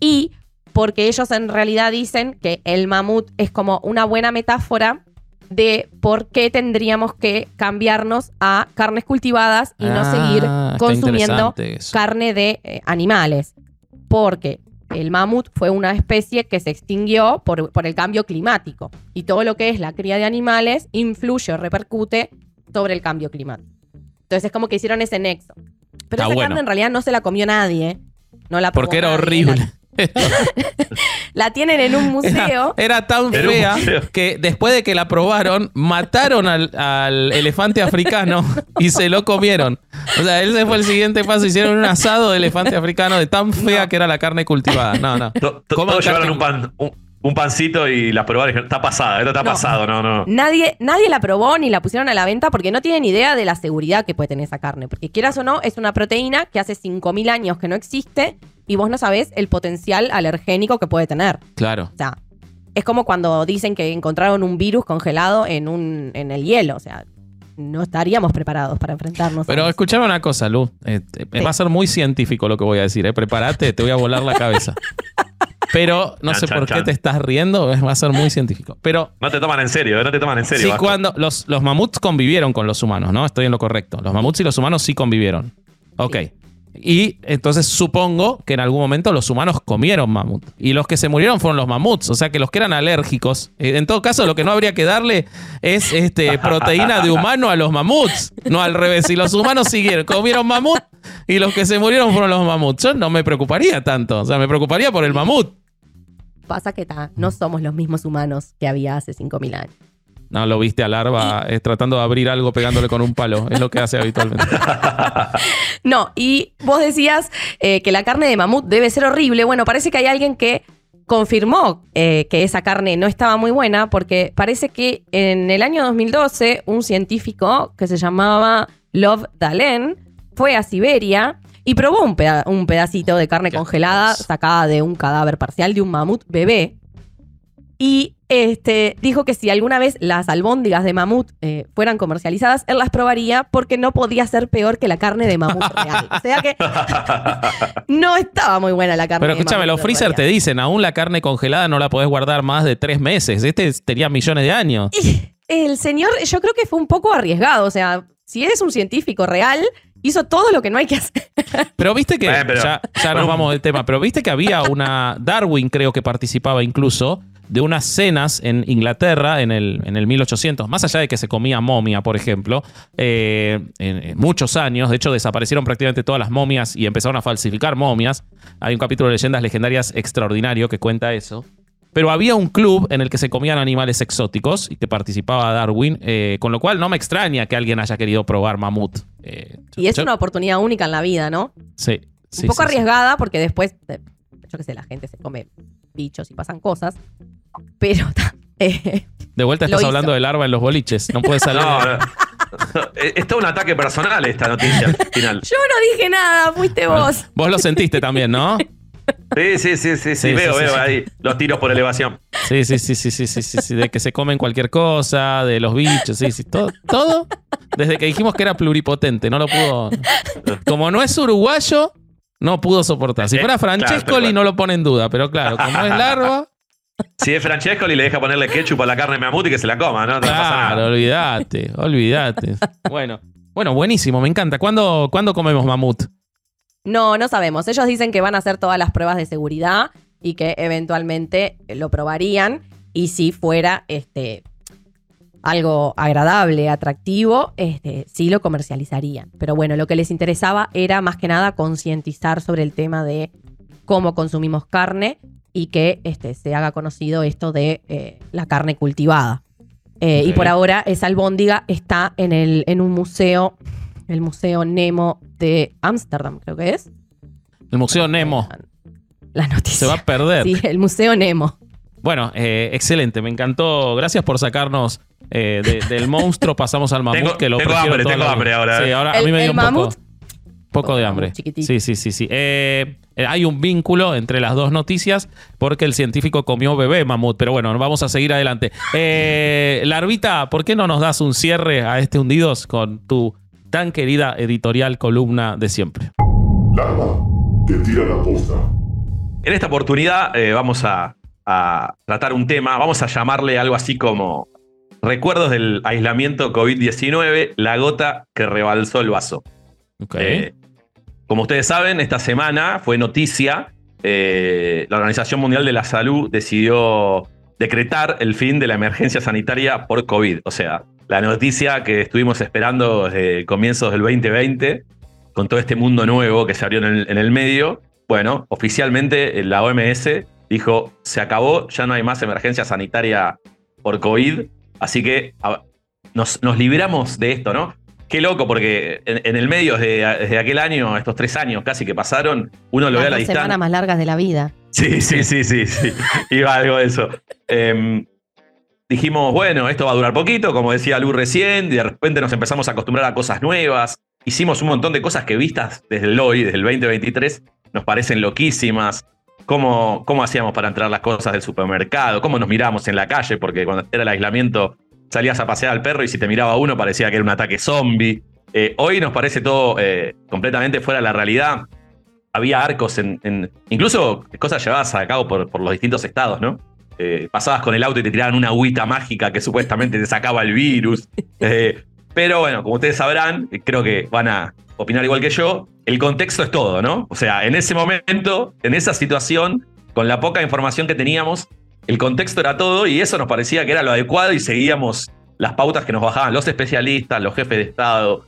y porque ellos en realidad dicen que el mamut es como una buena metáfora de por qué tendríamos que cambiarnos a carnes cultivadas y no Ah, seguir consumiendo carne de eh, animales. Porque el mamut fue una especie que se extinguió por, por el cambio climático. Y todo lo que es la cría de animales influye o repercute sobre el cambio climático. Entonces es como que hicieron ese nexo. Pero esa bueno. carne en realidad no se la comió nadie. No la Porque era horrible. La, [laughs] la tienen en un museo. Era, era tan Era fea que después de que la probaron, mataron al, al elefante africano [laughs] y se lo comieron. O sea, ese fue el siguiente paso. Hicieron un asado de elefante africano de tan fea que era la carne cultivada. No, no. To- Todos llevaron un, pan, un, un pancito y la probaron y dijeron, está pasada, esto está No. pasado, no, no. Nadie, nadie la probó ni la pusieron a la venta porque no tienen idea de la seguridad que puede tener esa carne. Porque quieras o no, es una proteína que hace 5.000 años que no existe y vos no sabés el potencial alergénico que puede tener. Claro. O sea, es como cuando dicen que encontraron un virus congelado en, un, en el hielo. O sea, no estaríamos preparados para enfrentarnos Pero escuchame una cosa, Lu. Eh, eh, Sí. Va a ser muy científico lo que voy a decir. ¿eh? Prepárate, te voy a volar la cabeza. [laughs] Pero no Chan, sé chan, por qué chan. te estás riendo. Va a ser muy científico. Pero No te toman en serio, eh, no te toman en serio. Sí, Vasco. cuando los, los mamuts convivieron con los humanos, ¿no? Estoy en lo correcto. Los mamuts y los humanos sí convivieron. Ok. Y entonces supongo que en algún momento los humanos comieron mamut. Y los que se murieron fueron los mamuts. O sea que los que eran alérgicos. eh, En todo caso, lo que no habría que darle es este, proteína de humano a los mamuts. No al revés. Si los humanos siguieron, comieron mamut y los que se murieron fueron los mamuts. Yo no me preocuparía tanto. O sea, me preocuparía por el mamut. Pasa que ta, no somos los mismos humanos que había hace 5.000 años. No, lo viste a Larva eh, tratando de abrir algo pegándole con un palo. Es lo que hace habitualmente. [laughs] No, y vos decías eh, que la carne de mamut debe ser horrible. Bueno, parece que hay alguien que confirmó eh, que esa carne no estaba muy buena porque parece que en el año 2012 un científico que se llamaba Love Dalen fue a Siberia y probó un, peda- un pedacito de carne congelada sacada de un cadáver parcial de un mamut bebé. Y este, dijo que si alguna vez las albóndigas de mamut eh, fueran comercializadas, él las probaría porque no podía ser peor que la carne de mamut real. [laughs] O sea que no estaba muy buena la carne Pero de escúchame, mamut los freezer te dicen, aún la carne congelada no la podés guardar más de tres meses. Este tenía millones de años. El señor, yo creo que fue un poco arriesgado. O sea, si es un científico real, hizo todo lo que no hay que hacer. Pero viste que, Eh, pero- ya, ya nos vamos del tema, pero viste que había una, Darwin creo que participaba incluso, de unas cenas en Inglaterra en el, en el 1800, más allá de que se comía momia, por ejemplo, eh, en, en muchos años, de hecho desaparecieron prácticamente todas las momias y empezaron a falsificar momias. Hay un capítulo de leyendas legendarias extraordinario que cuenta eso. Pero había un club en el que se comían animales exóticos y que participaba Darwin, eh, con lo cual no me extraña que alguien haya querido probar mamut. Eh, Y es yo- una oportunidad única en la vida, ¿no? Sí, Un sí, poco sí, sí. arriesgada porque después, eh, yo qué sé, la gente se come bichos y pasan cosas. Pero [laughs] eh, De vuelta estás hablando de larva en los boliches. No puedes salir. [laughs] No, no. es todo un ataque personal esta noticia al final. yo no dije nada, fuiste vos. Vos lo sentiste también, ¿no? [laughs] Sí, sí, sí, sí, sí, veo, veo ahí los tiros por elevación. Sí, sí, sí, sí, sí, sí, sí, De que se comen cualquier cosa, de los bichos, sí, sí. Todo, todo. Desde que dijimos que era pluripotente, no lo pudo. Como no es uruguayo, no pudo soportar. Si Eh, fuera Francescoli, no lo pone en duda, pero claro, como es larva, Si es Francesco y le deja ponerle ketchup a la carne de mamut y que se la coma, ¿no? No pasa claro, nada. olvídate, olvídate. Bueno, bueno, buenísimo, me encanta. ¿Cuándo, ¿cuándo comemos mamut? No, no sabemos. Ellos dicen que van a hacer todas las pruebas de seguridad y que eventualmente lo probarían. Y si fuera este, algo agradable, atractivo, este, sí lo comercializarían. Pero bueno, lo que les interesaba era más que nada concientizar sobre el tema de cómo consumimos carne y que este, se haga conocido esto de eh, la carne cultivada. Eh, Y por ahora esa albóndiga está en, el, en un museo, el Museo Nemo de Ámsterdam, creo que es. El Museo Nemo. La noticia. Se va a perder. [laughs] Sí, el Museo Nemo. Bueno, eh, excelente, me encantó. Gracias por sacarnos eh, de- del monstruo, [laughs] pasamos al mamut, Tengo- que lo tengo hambre, tengo la hambre ahora, Sí, eh. ahora a El- mí me dio un poco, mamut. poco de Oh, hambre. chiquitito. Sí, sí, sí, sí. Eh, hay un vínculo entre las dos noticias porque el científico comió bebé mamut, pero bueno, vamos a seguir adelante. Eh, Larvita, ¿por qué no nos das un cierre a este Hundidos con tu tan querida editorial columna de siempre? Larva te tira la posta. En esta oportunidad eh, vamos a, a tratar un tema, vamos a llamarle algo así como recuerdos del aislamiento COVID-19, la gota que rebalsó el vaso. Eh, como ustedes saben, esta semana fue noticia, eh, la Organización Mundial de la Salud decidió decretar el fin de la emergencia sanitaria por COVID. O sea, la noticia que estuvimos esperando desde comienzos del 2020, con todo este mundo nuevo que se abrió en el, en el medio, bueno, oficialmente eh, la OMS dijo, se acabó, ya no hay más emergencia sanitaria por COVID, así que a- nos, nos libramos de esto, ¿no? Qué loco, porque en, en el medio, desde, desde aquel año, estos tres años casi que pasaron, uno lo ve a la distancia. semanas más largas de la vida. Sí, sí, sí, sí, sí. Iba algo de eso. Em, dijimos, bueno, esto va a durar poquito, como decía Lu recién, y de repente nos empezamos a acostumbrar a cosas nuevas. Hicimos un montón de cosas que vistas desde el hoy, desde el 2023, nos parecen loquísimas. Cómo, cómo hacíamos para entrar las cosas del supermercado, cómo nos mirábamos en la calle, porque cuando era el aislamiento salías a pasear al perro y si te miraba uno parecía que era un ataque zombie. Eh, hoy nos parece todo eh, completamente fuera de la realidad había arcos en, en- incluso cosas llevadas a cabo por, por los distintos estados, ¿no? Eh, pasabas con el auto y te tiraban una agüita mágica que supuestamente te sacaba el virus. [laughs] Eh, pero bueno, como ustedes sabrán, eh, creo que van a opinar igual que yo, el contexto es todo, ¿no? O sea, en ese momento, en esa situación, con la poca información que teníamos, el contexto era todo y eso nos parecía que era lo adecuado y seguíamos las pautas que nos bajaban los especialistas, los jefes de Estado,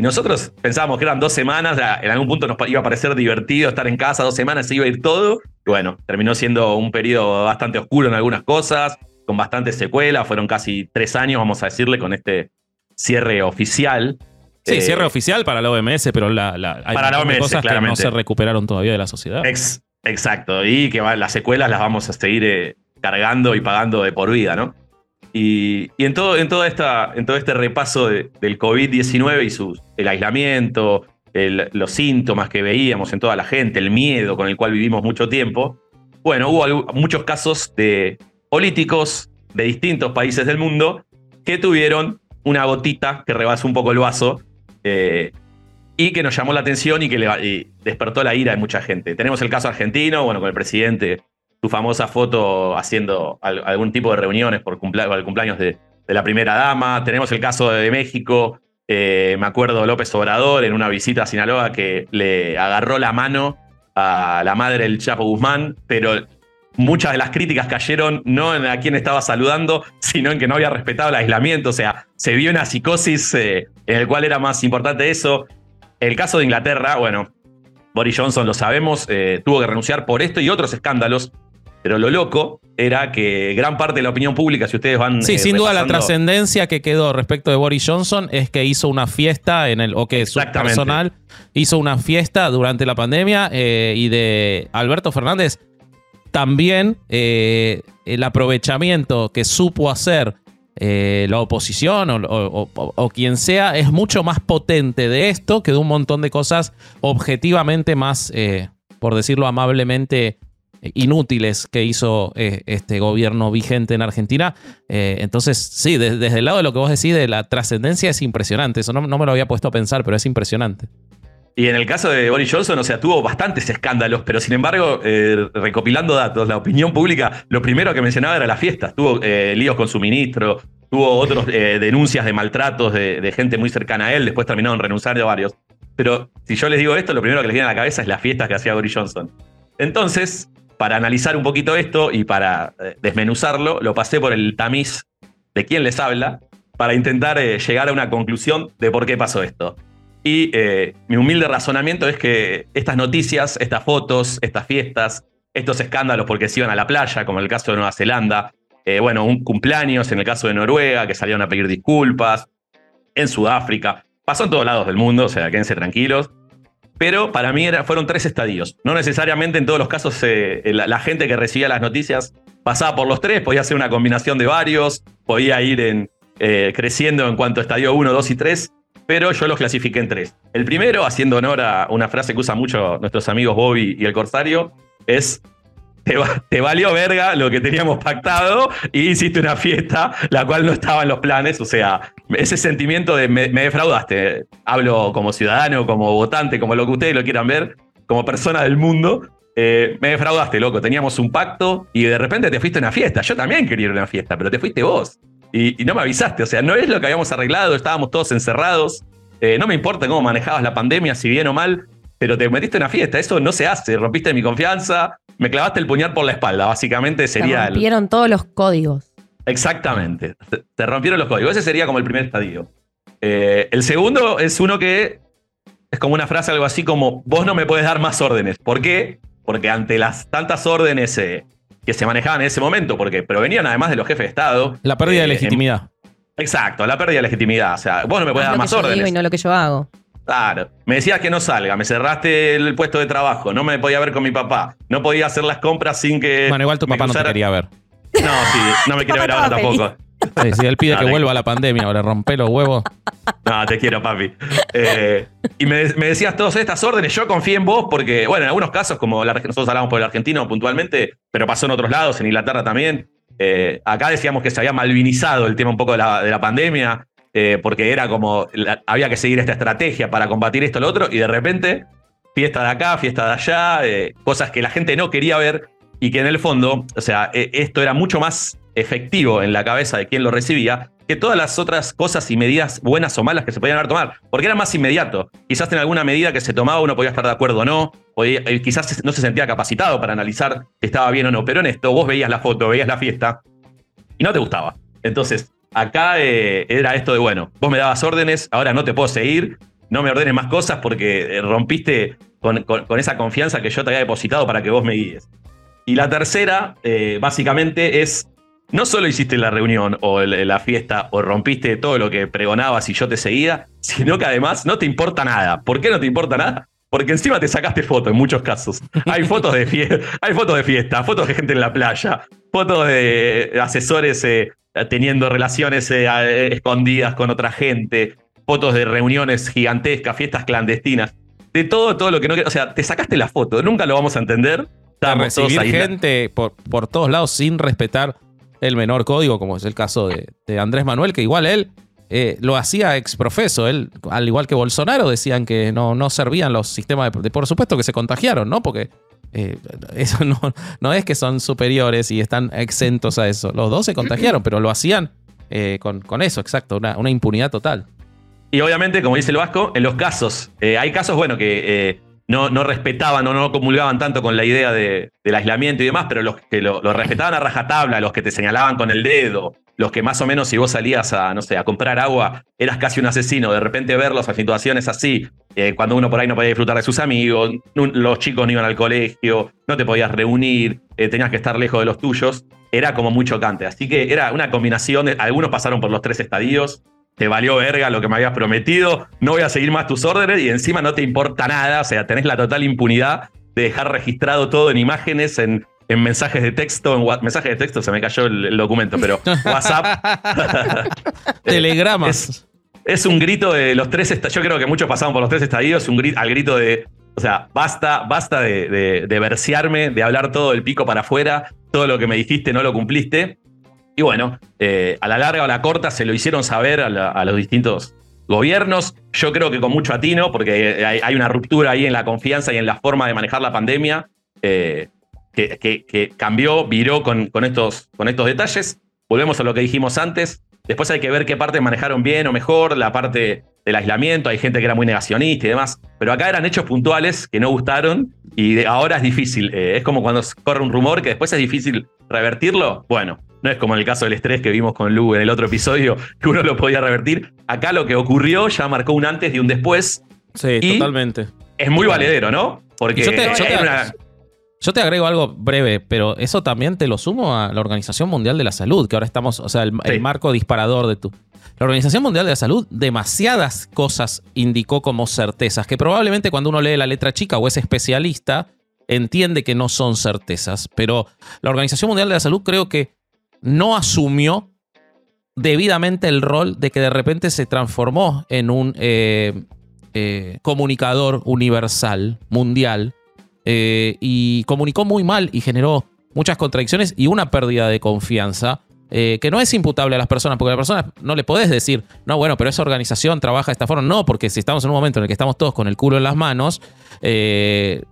y nosotros pensábamos que eran dos semanas, en algún punto nos iba a parecer divertido estar en casa dos semanas, se iba a ir todo. Y bueno, terminó siendo un periodo bastante oscuro en algunas cosas, con bastantes secuelas, fueron casi tres años, vamos a decirle, con este cierre oficial. Sí, Eh, cierre oficial para la OMS, pero la, la- hay Para la OMS, cosas que no se recuperaron todavía de la sociedad. Ex- exacto, y que va- las secuelas las vamos a seguir eh, cargando y pagando de por vida, ¿no? Y, y en, todo, en, toda esta, en todo este repaso de- del COVID-19 y sus, el aislamiento, los síntomas que veíamos en toda la gente, el miedo con el cual vivimos mucho tiempo, bueno, hubo muchos casos de políticos de distintos países del mundo que tuvieron una gotita que rebasó un poco el vaso eh, y que nos llamó la atención y que le- despertó la ira de mucha gente. Tenemos el caso argentino, bueno, con el presidente, su famosa foto haciendo al- algún tipo de reuniones por, por el cumpleaños de la primera dama. Tenemos el caso de México, eh, me acuerdo López Obrador en una visita a Sinaloa que le agarró la mano a la madre del Chapo Guzmán, pero muchas de las críticas cayeron no en a quien estaba saludando, sino en que no había respetado el aislamiento. O sea, se vio una psicosis eh, en el cual era más importante eso. El caso de Inglaterra, bueno, Boris Johnson lo sabemos, eh, tuvo que renunciar por esto y otros escándalos. Pero lo loco era que gran parte de la opinión pública, si ustedes van. Sí, eh, sin duda la trascendencia que quedó respecto de Boris Johnson es que hizo una fiesta en el, o que su personal hizo una fiesta durante la pandemia eh, y de Alberto Fernández también eh, el aprovechamiento que supo hacer eh, la oposición o, o- o- o quien sea es mucho más potente de esto que de un montón de cosas objetivamente más, eh, por decirlo amablemente, inútiles que hizo eh, este gobierno vigente en Argentina. Eh, entonces, sí, de- desde el lado de lo que vos decís de la trascendencia es impresionante. Eso no, no me lo había puesto a pensar, pero es impresionante. Y en el caso de Boris Johnson, o sea, tuvo bastantes escándalos, pero sin embargo, eh, recopilando datos, la opinión pública, lo primero que mencionaba era las fiestas. Tuvo líos con su ministro, tuvo otras denuncias de maltratos de, de gente muy cercana a él, después terminaron renunciando varios. Pero si yo les digo esto, lo primero que les viene a la cabeza es las fiestas que hacía Boris Johnson. Entonces, para analizar un poquito esto y para eh, desmenuzarlo, lo pasé por el tamiz de quién les habla para intentar eh, llegar a una conclusión de por qué pasó esto. Y eh, mi humilde razonamiento es que estas noticias, estas fotos, estas fiestas, estos escándalos porque se iban a la playa, como en el caso de Nueva Zelanda, eh, bueno, un cumpleaños en el caso de Noruega, que salieron a pedir disculpas, en Sudáfrica, pasó en todos lados del mundo, o sea, quédense tranquilos. Pero para mí fueron tres estadios. No necesariamente en todos los casos eh, la, la gente que recibía las noticias pasaba por los tres, podía ser una combinación de varios, podía ir eh, creciendo en cuanto a estadio 1, 2 y 3, pero yo los clasifiqué en tres. El primero, haciendo honor a una frase que usan mucho nuestros amigos Bobby y el Corsario, es te, va- te valió verga lo que teníamos pactado y hiciste una fiesta la cual no estaba en los planes. O sea, ese sentimiento de me, defraudaste. Hablo como ciudadano, como votante, como lo que ustedes lo quieran ver, como persona del mundo. Eh, me defraudaste, loco. Teníamos un pacto y de repente te fuiste a una fiesta. Yo también quería ir a una fiesta, pero te fuiste vos. Y, y no me avisaste. O sea, no es lo que habíamos arreglado. Estábamos todos encerrados. Eh, no me importa cómo manejabas la pandemia, si bien o mal, pero te metiste en una fiesta. Eso no se hace. Rompiste mi confianza. Me clavaste el puñal por la espalda. Básicamente Se sería el, rompieron todos los códigos. Exactamente. Te, te rompieron los códigos. Ese sería como el primer estadio. Eh, el segundo es uno que es como una frase algo así como, vos no me puedes dar más órdenes. ¿Por qué? Porque ante las tantas órdenes eh, que se manejaban en ese momento, porque provenían además de los jefes de Estado. La pérdida eh, de legitimidad. en- exacto, la pérdida de legitimidad. O sea, vos no me puedes Haz dar lo más que yo órdenes. digo y no lo que yo hago. Claro. Me decías que no salga, me cerraste el puesto de trabajo, no me podía ver con mi papá, no podía hacer las compras sin que. Bueno, igual tu papá no te quería ver. No, sí, no me [laughs] quiere ver ahora tampoco. Sí, sí, él pide que vuelva la pandemia, ahora rompe los huevos. No, te quiero, papi. Eh, y me, me decías todas estas órdenes. Yo confié en vos porque, bueno, en algunos casos, como la- nosotros hablamos por el argentino puntualmente, pero pasó en otros lados, en Inglaterra también. eh, acá decíamos que se había malvinizado el tema un poco de la, de la pandemia, eh, porque era como, había que seguir esta estrategia para combatir esto, lo otro, y de repente, fiesta de acá, fiesta de allá, eh, cosas que la gente no quería ver y que en el fondo, o sea, eh, esto era mucho más efectivo en la cabeza de quien lo recibía que todas las otras cosas y medidas buenas o malas que se podían haber tomado, porque era más inmediato. Quizás en alguna medida que se tomaba uno podía estar de acuerdo o no, eh, quizás no se sentía capacitado para analizar si estaba bien o no, pero en esto vos veías la foto, veías la fiesta y no te gustaba. Entonces, acá eh, era esto de, bueno, vos me dabas órdenes, ahora no te puedo seguir, no me ordenes más cosas porque eh, rompiste con, esa confianza que yo te había depositado para que vos me guíes. Y la tercera, eh, básicamente, es no solo hiciste la reunión o la fiesta o rompiste todo lo que pregonabas y yo te seguía, sino que además no te importa nada. ¿Por qué no te importa nada? Porque encima te sacaste fotos en muchos casos. Hay fotos de fiesta, [laughs] fotos de fiesta, fotos de gente en la playa, fotos de asesores teniendo relaciones eh, eh, escondidas con otra gente, fotos de reuniones gigantescas, fiestas clandestinas. De todo, todo lo que no O sea, te sacaste la foto, nunca lo vamos a entender. todos recibir gente por, por todos lados sin respetar el menor código, como es el caso de, de Andrés Manuel, que igual él eh, lo hacía ex profeso. Él, al igual que Bolsonaro, decían que no, no servían los sistemas de, de- Por supuesto que se contagiaron, ¿no? Porque eh, eso no, no es que son superiores y están exentos a eso. Los dos se contagiaron, pero lo hacían eh, con, con eso, exacto, una, una impunidad total. Y obviamente, como dice el Vasco, en los casos, eh, hay casos, bueno, que no, respetaban o no comulgaban tanto con la idea de- del aislamiento y demás, pero los que lo, respetaban a rajatabla, los que te señalaban con el dedo, los que más o menos si vos salías a, no sé, a comprar agua, eras casi un asesino, de repente verlos a situaciones así, eh, cuando uno por ahí no podía disfrutar de sus amigos, los chicos no iban al colegio, no te podías reunir, eh, tenías que estar lejos de los tuyos, era como muy chocante. Así que era una combinación, algunos pasaron por los tres estadios, te valió verga lo que me habías prometido, no voy a seguir más tus órdenes y encima no te importa nada, o sea, tenés la total impunidad de dejar registrado todo en imágenes, en, en mensajes de texto, en mensajes de texto, se me cayó el, el documento, pero [laughs] WhatsApp. [laughs] Telegramas. Es, es un grito de los tres estadios, yo creo que muchos pasaron por los tres estadios, un grito, al grito de, o sea, basta, basta de, de, de versearme, de hablar todo del pico para afuera, todo lo que me dijiste no lo cumpliste. Y bueno, eh, a la larga o a la corta se lo hicieron saber a, los distintos gobiernos. Yo creo que con mucho atino, porque hay, una ruptura ahí en la confianza y en la forma de manejar la pandemia, eh, que, cambió, viró con, con estos, con estos detalles. Volvemos a lo que dijimos antes. Después hay que ver qué parte manejaron bien o mejor, la parte del aislamiento, hay gente que era muy negacionista y demás, pero acá eran hechos puntuales que no gustaron y ahora es difícil. Eh, es como cuando corre un rumor que después es difícil revertirlo. Bueno, no es como en el caso del estrés que vimos con Lu en el otro episodio, que uno lo podía revertir. Acá lo que ocurrió ya marcó un antes y un después. Sí, Y- totalmente. Es muy valedero, ¿no? Porque yo te- yo te- era una- Yo te agrego algo breve, pero eso también te lo sumo a la Organización Mundial de la Salud, que ahora estamos, o sea, el, el marco disparador de tu. La Organización Mundial de la Salud demasiadas cosas indicó como certezas, que probablemente cuando uno lee la letra chica o es especialista, entiende que no son certezas, pero la Organización Mundial de la Salud creo que no asumió debidamente el rol de que de repente se transformó en un eh, eh, comunicador universal, mundial, eh, y comunicó muy mal y generó muchas contradicciones y una pérdida de confianza que no es imputable a las personas, porque a las personas no le podés decir, no, bueno, pero esa organización trabaja de esta forma. No, porque si estamos en un momento en el que estamos todos con el culo en las manos, que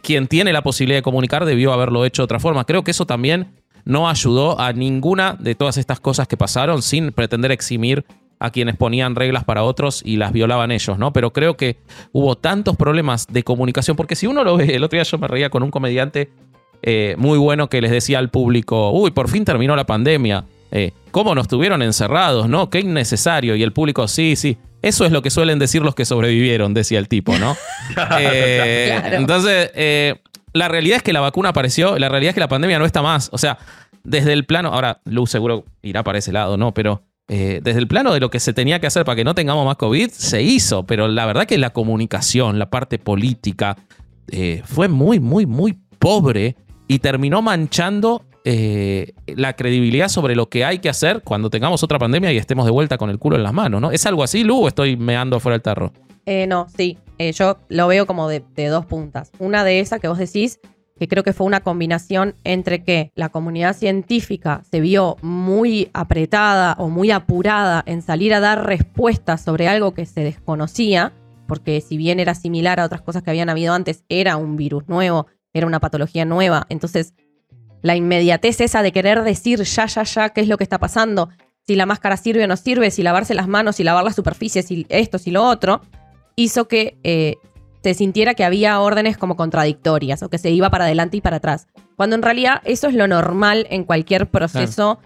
quien tiene la posibilidad de comunicar debió haberlo hecho de otra forma. Creo que eso también no ayudó a ninguna de todas estas cosas que pasaron sin pretender eximir a quienes ponían reglas para otros y las violaban ellos, ¿no? Pero creo que hubo tantos problemas de comunicación, porque si uno lo ve, el otro día yo me reía con un comediante eh, muy bueno que les decía al público, uy, por fin terminó la pandemia, eh, ¿cómo nos tuvieron encerrados, no? Qué innecesario. Y el público, sí, sí. Eso es lo que suelen decir los que sobrevivieron, decía el tipo, ¿no? [laughs] Eh, Claro. Entonces, eh, la realidad es que la vacuna apareció, la realidad es que la pandemia no está más. O sea, desde el plano, ahora Luz seguro irá para ese lado, ¿no? Pero eh, desde el plano de lo que se tenía que hacer para que no tengamos más COVID, se hizo. Pero la verdad que la comunicación, la parte política, eh, fue muy, muy, muy pobre y terminó manchando eh, la credibilidad sobre lo que hay que hacer cuando tengamos otra pandemia y estemos de vuelta con el culo en las manos, ¿no? ¿Es algo así, Lu, o estoy meando fuera del tarro? Eh, no, sí. Eh, yo lo veo como de, de dos puntas. Una de esas que vos decís, que creo que fue una combinación entre que la comunidad científica se vio muy apretada o muy apurada en salir a dar respuestas sobre algo que se desconocía, porque si bien era similar a otras cosas que habían habido antes, era un virus nuevo, era una patología nueva. Entonces, la inmediatez esa de querer decir ya, ya, ya qué es lo que está pasando, si la máscara sirve o no sirve, si lavarse las manos, si lavar las superficies, si esto, si lo otro, hizo que eh, se sintiera que había órdenes como contradictorias o que se iba para adelante y para atrás. Cuando en realidad eso es lo normal en cualquier proceso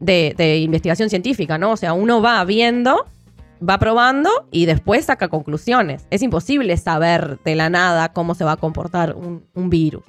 de, de investigación científica, ¿no? O sea, uno va viendo, va probando y después saca conclusiones. Es imposible saber de la nada cómo se va a comportar un, un virus.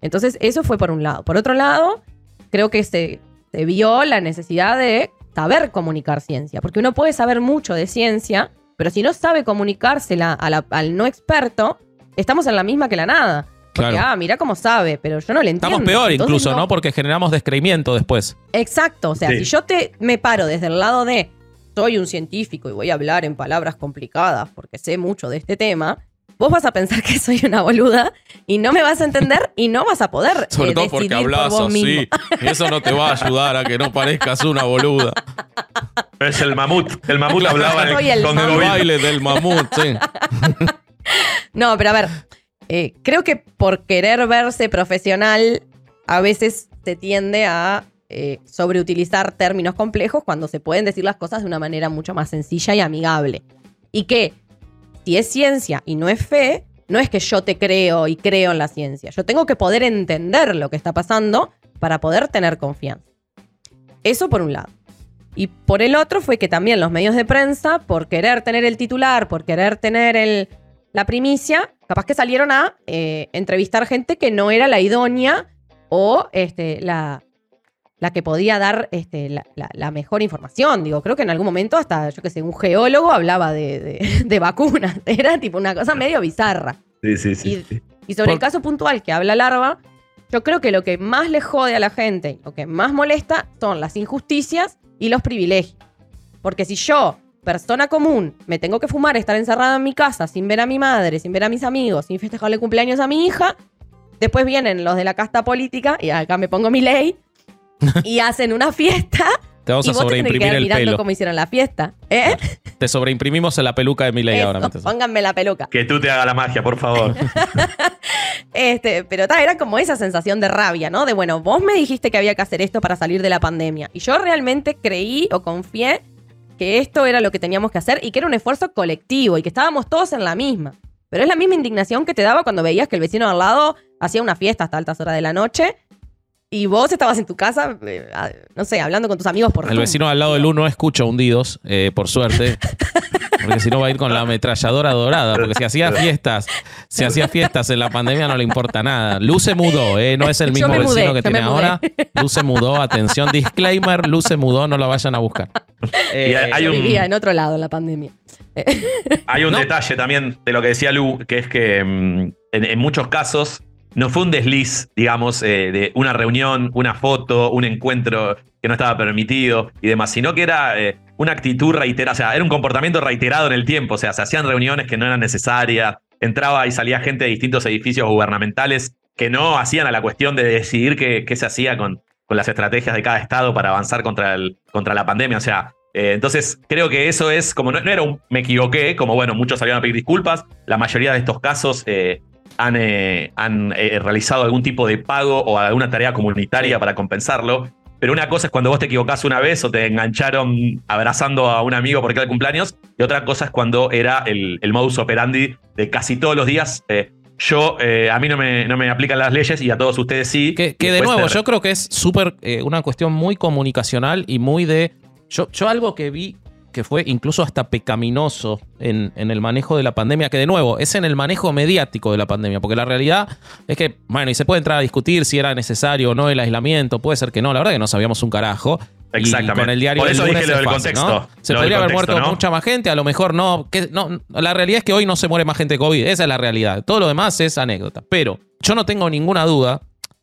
Entonces, eso fue por un lado. Por otro lado, creo que se se vio la necesidad de saber comunicar ciencia. Porque uno puede saber mucho de ciencia, pero si no sabe comunicársela a la- al no experto, estamos en la misma que la nada. Porque, Claro. ah, mira cómo sabe, pero yo no le entiendo. Estamos peor Entonces, incluso, ¿no? Porque generamos descreimiento después. Exacto, o sea, Sí. si yo te me paro desde el lado de soy un científico y voy a hablar en palabras complicadas porque sé mucho de este tema, vos vas a pensar que soy una boluda y no me vas a entender y no vas a poder [laughs] Sobre eh, todo porque por hablas así. mismo. Y eso no te va a ayudar a que no parezcas una boluda. Es el mamut. El mamut hablaba en el con El baile del mamut, sí. [laughs] No, pero a ver, eh, creo que por querer verse profesional, a veces se tiende a eh, sobreutilizar términos complejos cuando se pueden decir las cosas de una manera mucho más sencilla y amigable. Y que si es ciencia y no es fe, no es que yo te creo y creo en la ciencia. Yo tengo que poder entender lo que está pasando para poder tener confianza. Eso por un lado. Y por el otro fue que también los medios de prensa, por querer tener el titular, por querer tener el, la primicia, capaz que salieron a eh, entrevistar gente que no era la idónea o este, la, la que podía dar este, la, la- la mejor información. Digo, creo que en algún momento hasta, yo qué sé, un geólogo hablaba de, de- [laughs] de vacunas. [laughs] Era tipo una cosa medio bizarra. Sí, sí, sí. Y- sí. Y sobre el caso puntual que habla Larva, yo creo que lo que más le jode a la gente, lo que más molesta, son las injusticias y los privilegios. Porque si yo, persona común, me tengo que fumar, estar encerrada en mi casa sin ver a mi madre, sin ver a mis amigos, sin festejarle cumpleaños a mi hija, después vienen los de la casta política, y acá me pongo mi ley, [laughs] y hacen una fiesta, Te vamos y a vos te tenés que sobreimprimir quedar el mirando pelo. cómo hicieron la fiesta. ¿Eh? Te sobreimprimimos en la peluca de Miley Eso, ahora. pónganme la peluca. Que tú te hagas la magia, por favor. [laughs] Este, pero ta, era como esa sensación de rabia, ¿no? De bueno, vos me dijiste que había que hacer esto para salir de la pandemia. Y yo realmente creí o confié que esto era lo que teníamos que hacer y que era un esfuerzo colectivo y que estábamos todos en la misma. Pero es la misma indignación que te daba cuando veías que el vecino de al lado hacía una fiesta hasta altas horas de la noche y vos estabas en tu casa, eh, a- no sé, hablando con tus amigos por El Zoom. vecino al lado del uno escucha hundidos, eh, por suerte. [laughs] Porque si no va a ir con la ametralladora dorada. Porque si hacía fiestas, si hacía fiestas en la pandemia no le importa nada. Luz se mudó, eh, no es el Yo mismo me vecino mudé, que yo tiene mudé. ahora. Luz se mudó, atención, disclaimer, Luz se mudó, no la vayan a buscar. Y hay- un- vivía en otro lado en la pandemia. Hay un ¿No? detalle también de lo que decía Lu, que es que mm, en, en muchos casos no fue un desliz, digamos, eh, de una reunión, una foto, un encuentro que no estaba permitido y demás, sino que era eh, una actitud reiterada, o sea, era un comportamiento reiterado en el tiempo, o sea, se hacían reuniones que no eran necesarias, entraba y salía gente de distintos edificios gubernamentales que no hacían a la cuestión de decidir qué, se hacía con, las estrategias de cada estado para avanzar contra, contra la pandemia, o sea, eh, entonces, creo que eso es como no, no era un me equivoqué, como bueno, muchos salieron a pedir disculpas. La mayoría de estos casos han, eh, han eh, realizado algún tipo de pago o alguna tarea comunitaria para compensarlo. Pero una cosa es cuando vos te equivocás una vez o te engancharon abrazando a un amigo porque era el cumpleaños, y otra cosa es cuando era el, el modus operandi de casi todos los días. eh, yo, a mí no me, no me aplican las leyes y a todos ustedes sí. Que, de nuevo, yo creo que es súper una cuestión muy comunicacional y muy de. Yo, yo algo que vi que fue incluso hasta pecaminoso en, en el manejo de la pandemia, que de nuevo es en el manejo mediático de la pandemia, porque la realidad es que, bueno, y se puede entrar a discutir si era necesario o no el aislamiento, puede ser que no, la verdad que no sabíamos un carajo. Y Exactamente. con el diario Por eso dije lo del fácil, contexto. ¿no? Se Lo podría haber contexto, muerto ¿no? mucha más gente, a lo mejor no, que, no. La realidad es que hoy no se muere más gente de COVID, esa es la realidad. Todo lo demás es anécdota. Pero yo no tengo ninguna duda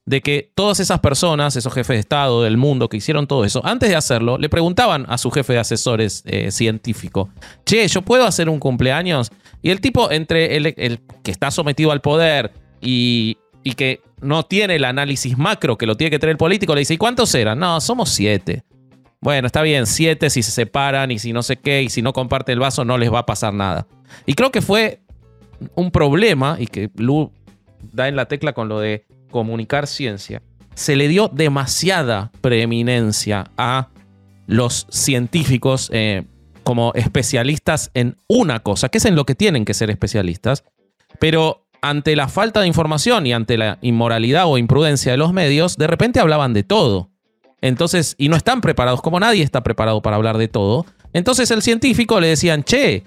de que todas esas personas, esos jefes de Estado del mundo que hicieron todo eso, antes de hacerlo, le preguntaban a su jefe de asesores eh, científico, che, ¿yo puedo hacer un cumpleaños? Y el tipo, entre el, el que está sometido al poder y, y que no tiene el análisis macro que lo tiene que tener el político, le dice, ¿y cuántos eran? No, somos siete. Bueno, está bien, siete si se separan y si no sé qué, y si no comparte el vaso no les va a pasar nada. Y creo que fue un problema, y que Lu da en la tecla con lo de comunicar ciencia, se le dio demasiada preeminencia a los científicos eh, como especialistas en una cosa, que es en lo que tienen que ser especialistas, pero ante la falta de información y ante la inmoralidad o imprudencia de los medios, de repente hablaban de todo. Entonces, y no están preparados, como nadie está preparado para hablar de todo. Entonces el científico le decían, che,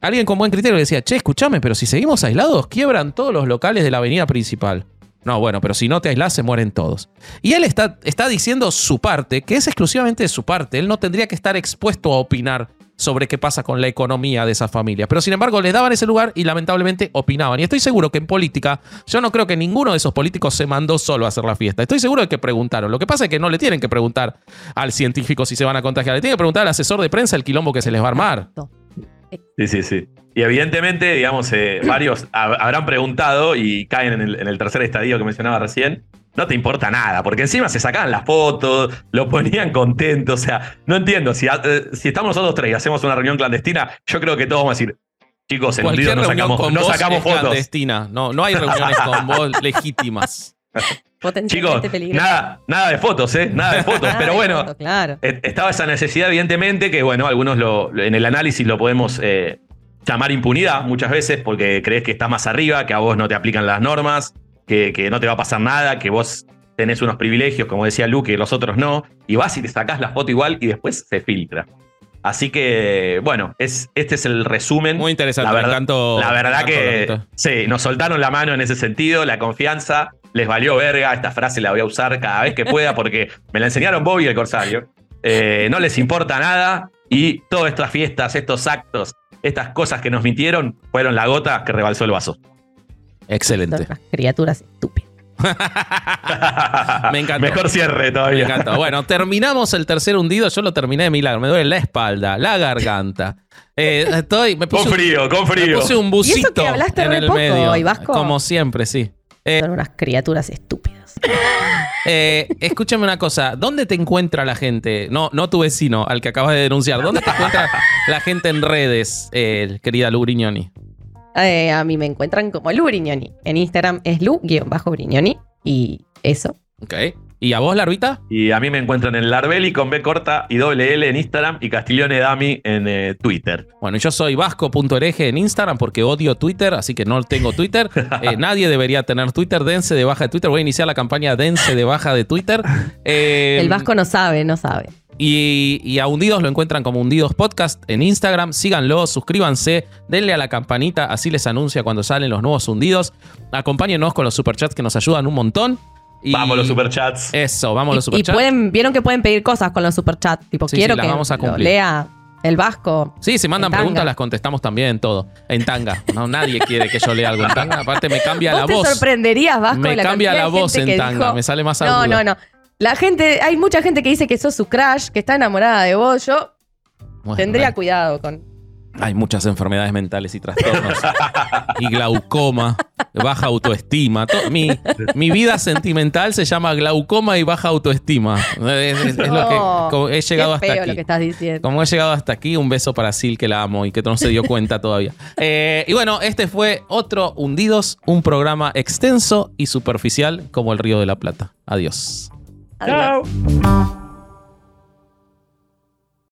alguien con buen criterio le decía, che, escúchame, pero si seguimos aislados, quiebran todos los locales de la avenida principal. No, bueno, pero si no te aislás, se mueren todos. Y él está, está diciendo su parte, que es exclusivamente de su parte. Él no tendría que estar expuesto a opinar sobre qué pasa con la economía de esa familia. Pero sin embargo, le daban ese lugar y lamentablemente opinaban. Y estoy seguro que en política, yo no creo que ninguno de esos políticos se mandó solo a hacer la fiesta. Estoy seguro de que preguntaron. Lo que pasa es que no le tienen que preguntar al científico si se van a contagiar. Le tienen que preguntar al asesor de prensa el quilombo que se les va a armar. Sí, sí, sí. Y evidentemente, digamos, eh, varios hab- habrán preguntado y caen en el, en el tercer estadio que mencionaba recién. No te importa nada, porque encima se sacaban las fotos, lo ponían contento. O sea, no entiendo. Si, eh, si estamos nosotros tres y hacemos una reunión clandestina, yo creo que todos vamos a decir, chicos, en Cualquier Unidos no reunión sacamos, con no vos sacamos es fotos. clandestina. No, no hay reuniones con vos [laughs] legítimas. Chicos, peligroso. nada, nada de fotos, ¿eh? Nada de fotos. [laughs] Nada Pero bueno, foto, claro. Eh, Estaba esa necesidad, evidentemente, que bueno, algunos lo, lo- en el análisis lo podemos eh, llamar impunidad muchas veces porque crees que estás más arriba, que a vos no te aplican las normas, que, que no te va a pasar nada, que vos tenés unos privilegios, como decía Luke, que los otros no, y vas y te sacás la foto igual y después se filtra. Así que, bueno, es, este es el resumen. Muy interesante. La verdad- encantó- La verdad que sí, nos soltaron la mano en ese sentido, la confianza les valió verga. Esta frase la voy a usar cada vez que pueda porque me la enseñaron Bobby y el Corsario. Eh, no les importa nada y todas estas fiestas, estos actos, estas cosas que nos mintieron fueron la gota que rebalsó el vaso. Excelente. Son unas criaturas estúpidas. [laughs] Me encantó. Mejor cierre Me todavía. encantó. Bueno, terminamos el tercer hundido. Yo lo terminé de milagro. Me duele la espalda, la garganta. Eh, estoy, me puse, Con frío, con me frío. puse un Y busito eso que hablaste en el poco, medio. ¿y Vasco? Como siempre, sí. Son unas criaturas estúpidas. [laughs] Eh, escúchame una cosa. ¿Dónde te encuentra la gente? No, no tu vecino, al que acabas de denunciar. ¿Dónde te encuentra la gente en redes, eh, querida Lu Grignoni? Eh, a mí me encuentran como Lu Brignoni. En Instagram es Lu-Brignoni. Y eso. Ok. ¿Y a vos, Larvita? Y a mí me encuentran en Larbeli con B corta y doble L en Instagram y Castiglione Dami en eh, Twitter. Bueno, yo soy vasco.hereje en Instagram porque odio Twitter, así que no tengo Twitter. [laughs] Eh, nadie debería tener Twitter. Dense de baja de Twitter. Voy a iniciar la campaña Dense de baja de Twitter. [laughs] Eh, El Vasco no sabe, no sabe. Y, y a Hundidos lo encuentran como Hundidos Podcast en Instagram. Síganlo, suscríbanse, denle a la campanita, así les anuncia cuando salen los nuevos Hundidos. Acompáñenos con los superchats que nos ayudan un montón. Y Vamos los superchats. Eso, vamos los Y, y superchats. pueden, vieron que pueden pedir cosas con los superchats. Tipo, Sí, quiero sí, que vamos a lo cumplir. lea el Vasco. Sí, si mandan preguntas las contestamos también, todo. En tanga. No, nadie quiere que yo lea algo en tanga. Aparte me cambia ¿Vos la te voz. sorprenderías, Vasco, Me la cambia la voz en tanga, dijo- me sale más No, agudo. no, no. La gente, hay mucha gente que dice que sos su crush, que está enamorada de vos. Yo Bueno, tendría bueno. cuidado con. Hay muchas enfermedades mentales y trastornos. y glaucoma, baja autoestima. To- mi, mi vida sentimental se llama glaucoma y baja autoestima. Es, es- es lo que he llegado hasta aquí. lo que estás diciendo. Como he llegado hasta aquí, un beso para Sil que la amo y que no se dio cuenta todavía. Eh, y bueno, este fue otro Hundidos, un programa extenso y superficial como el Río de la Plata. Adiós. Adiós. Chao.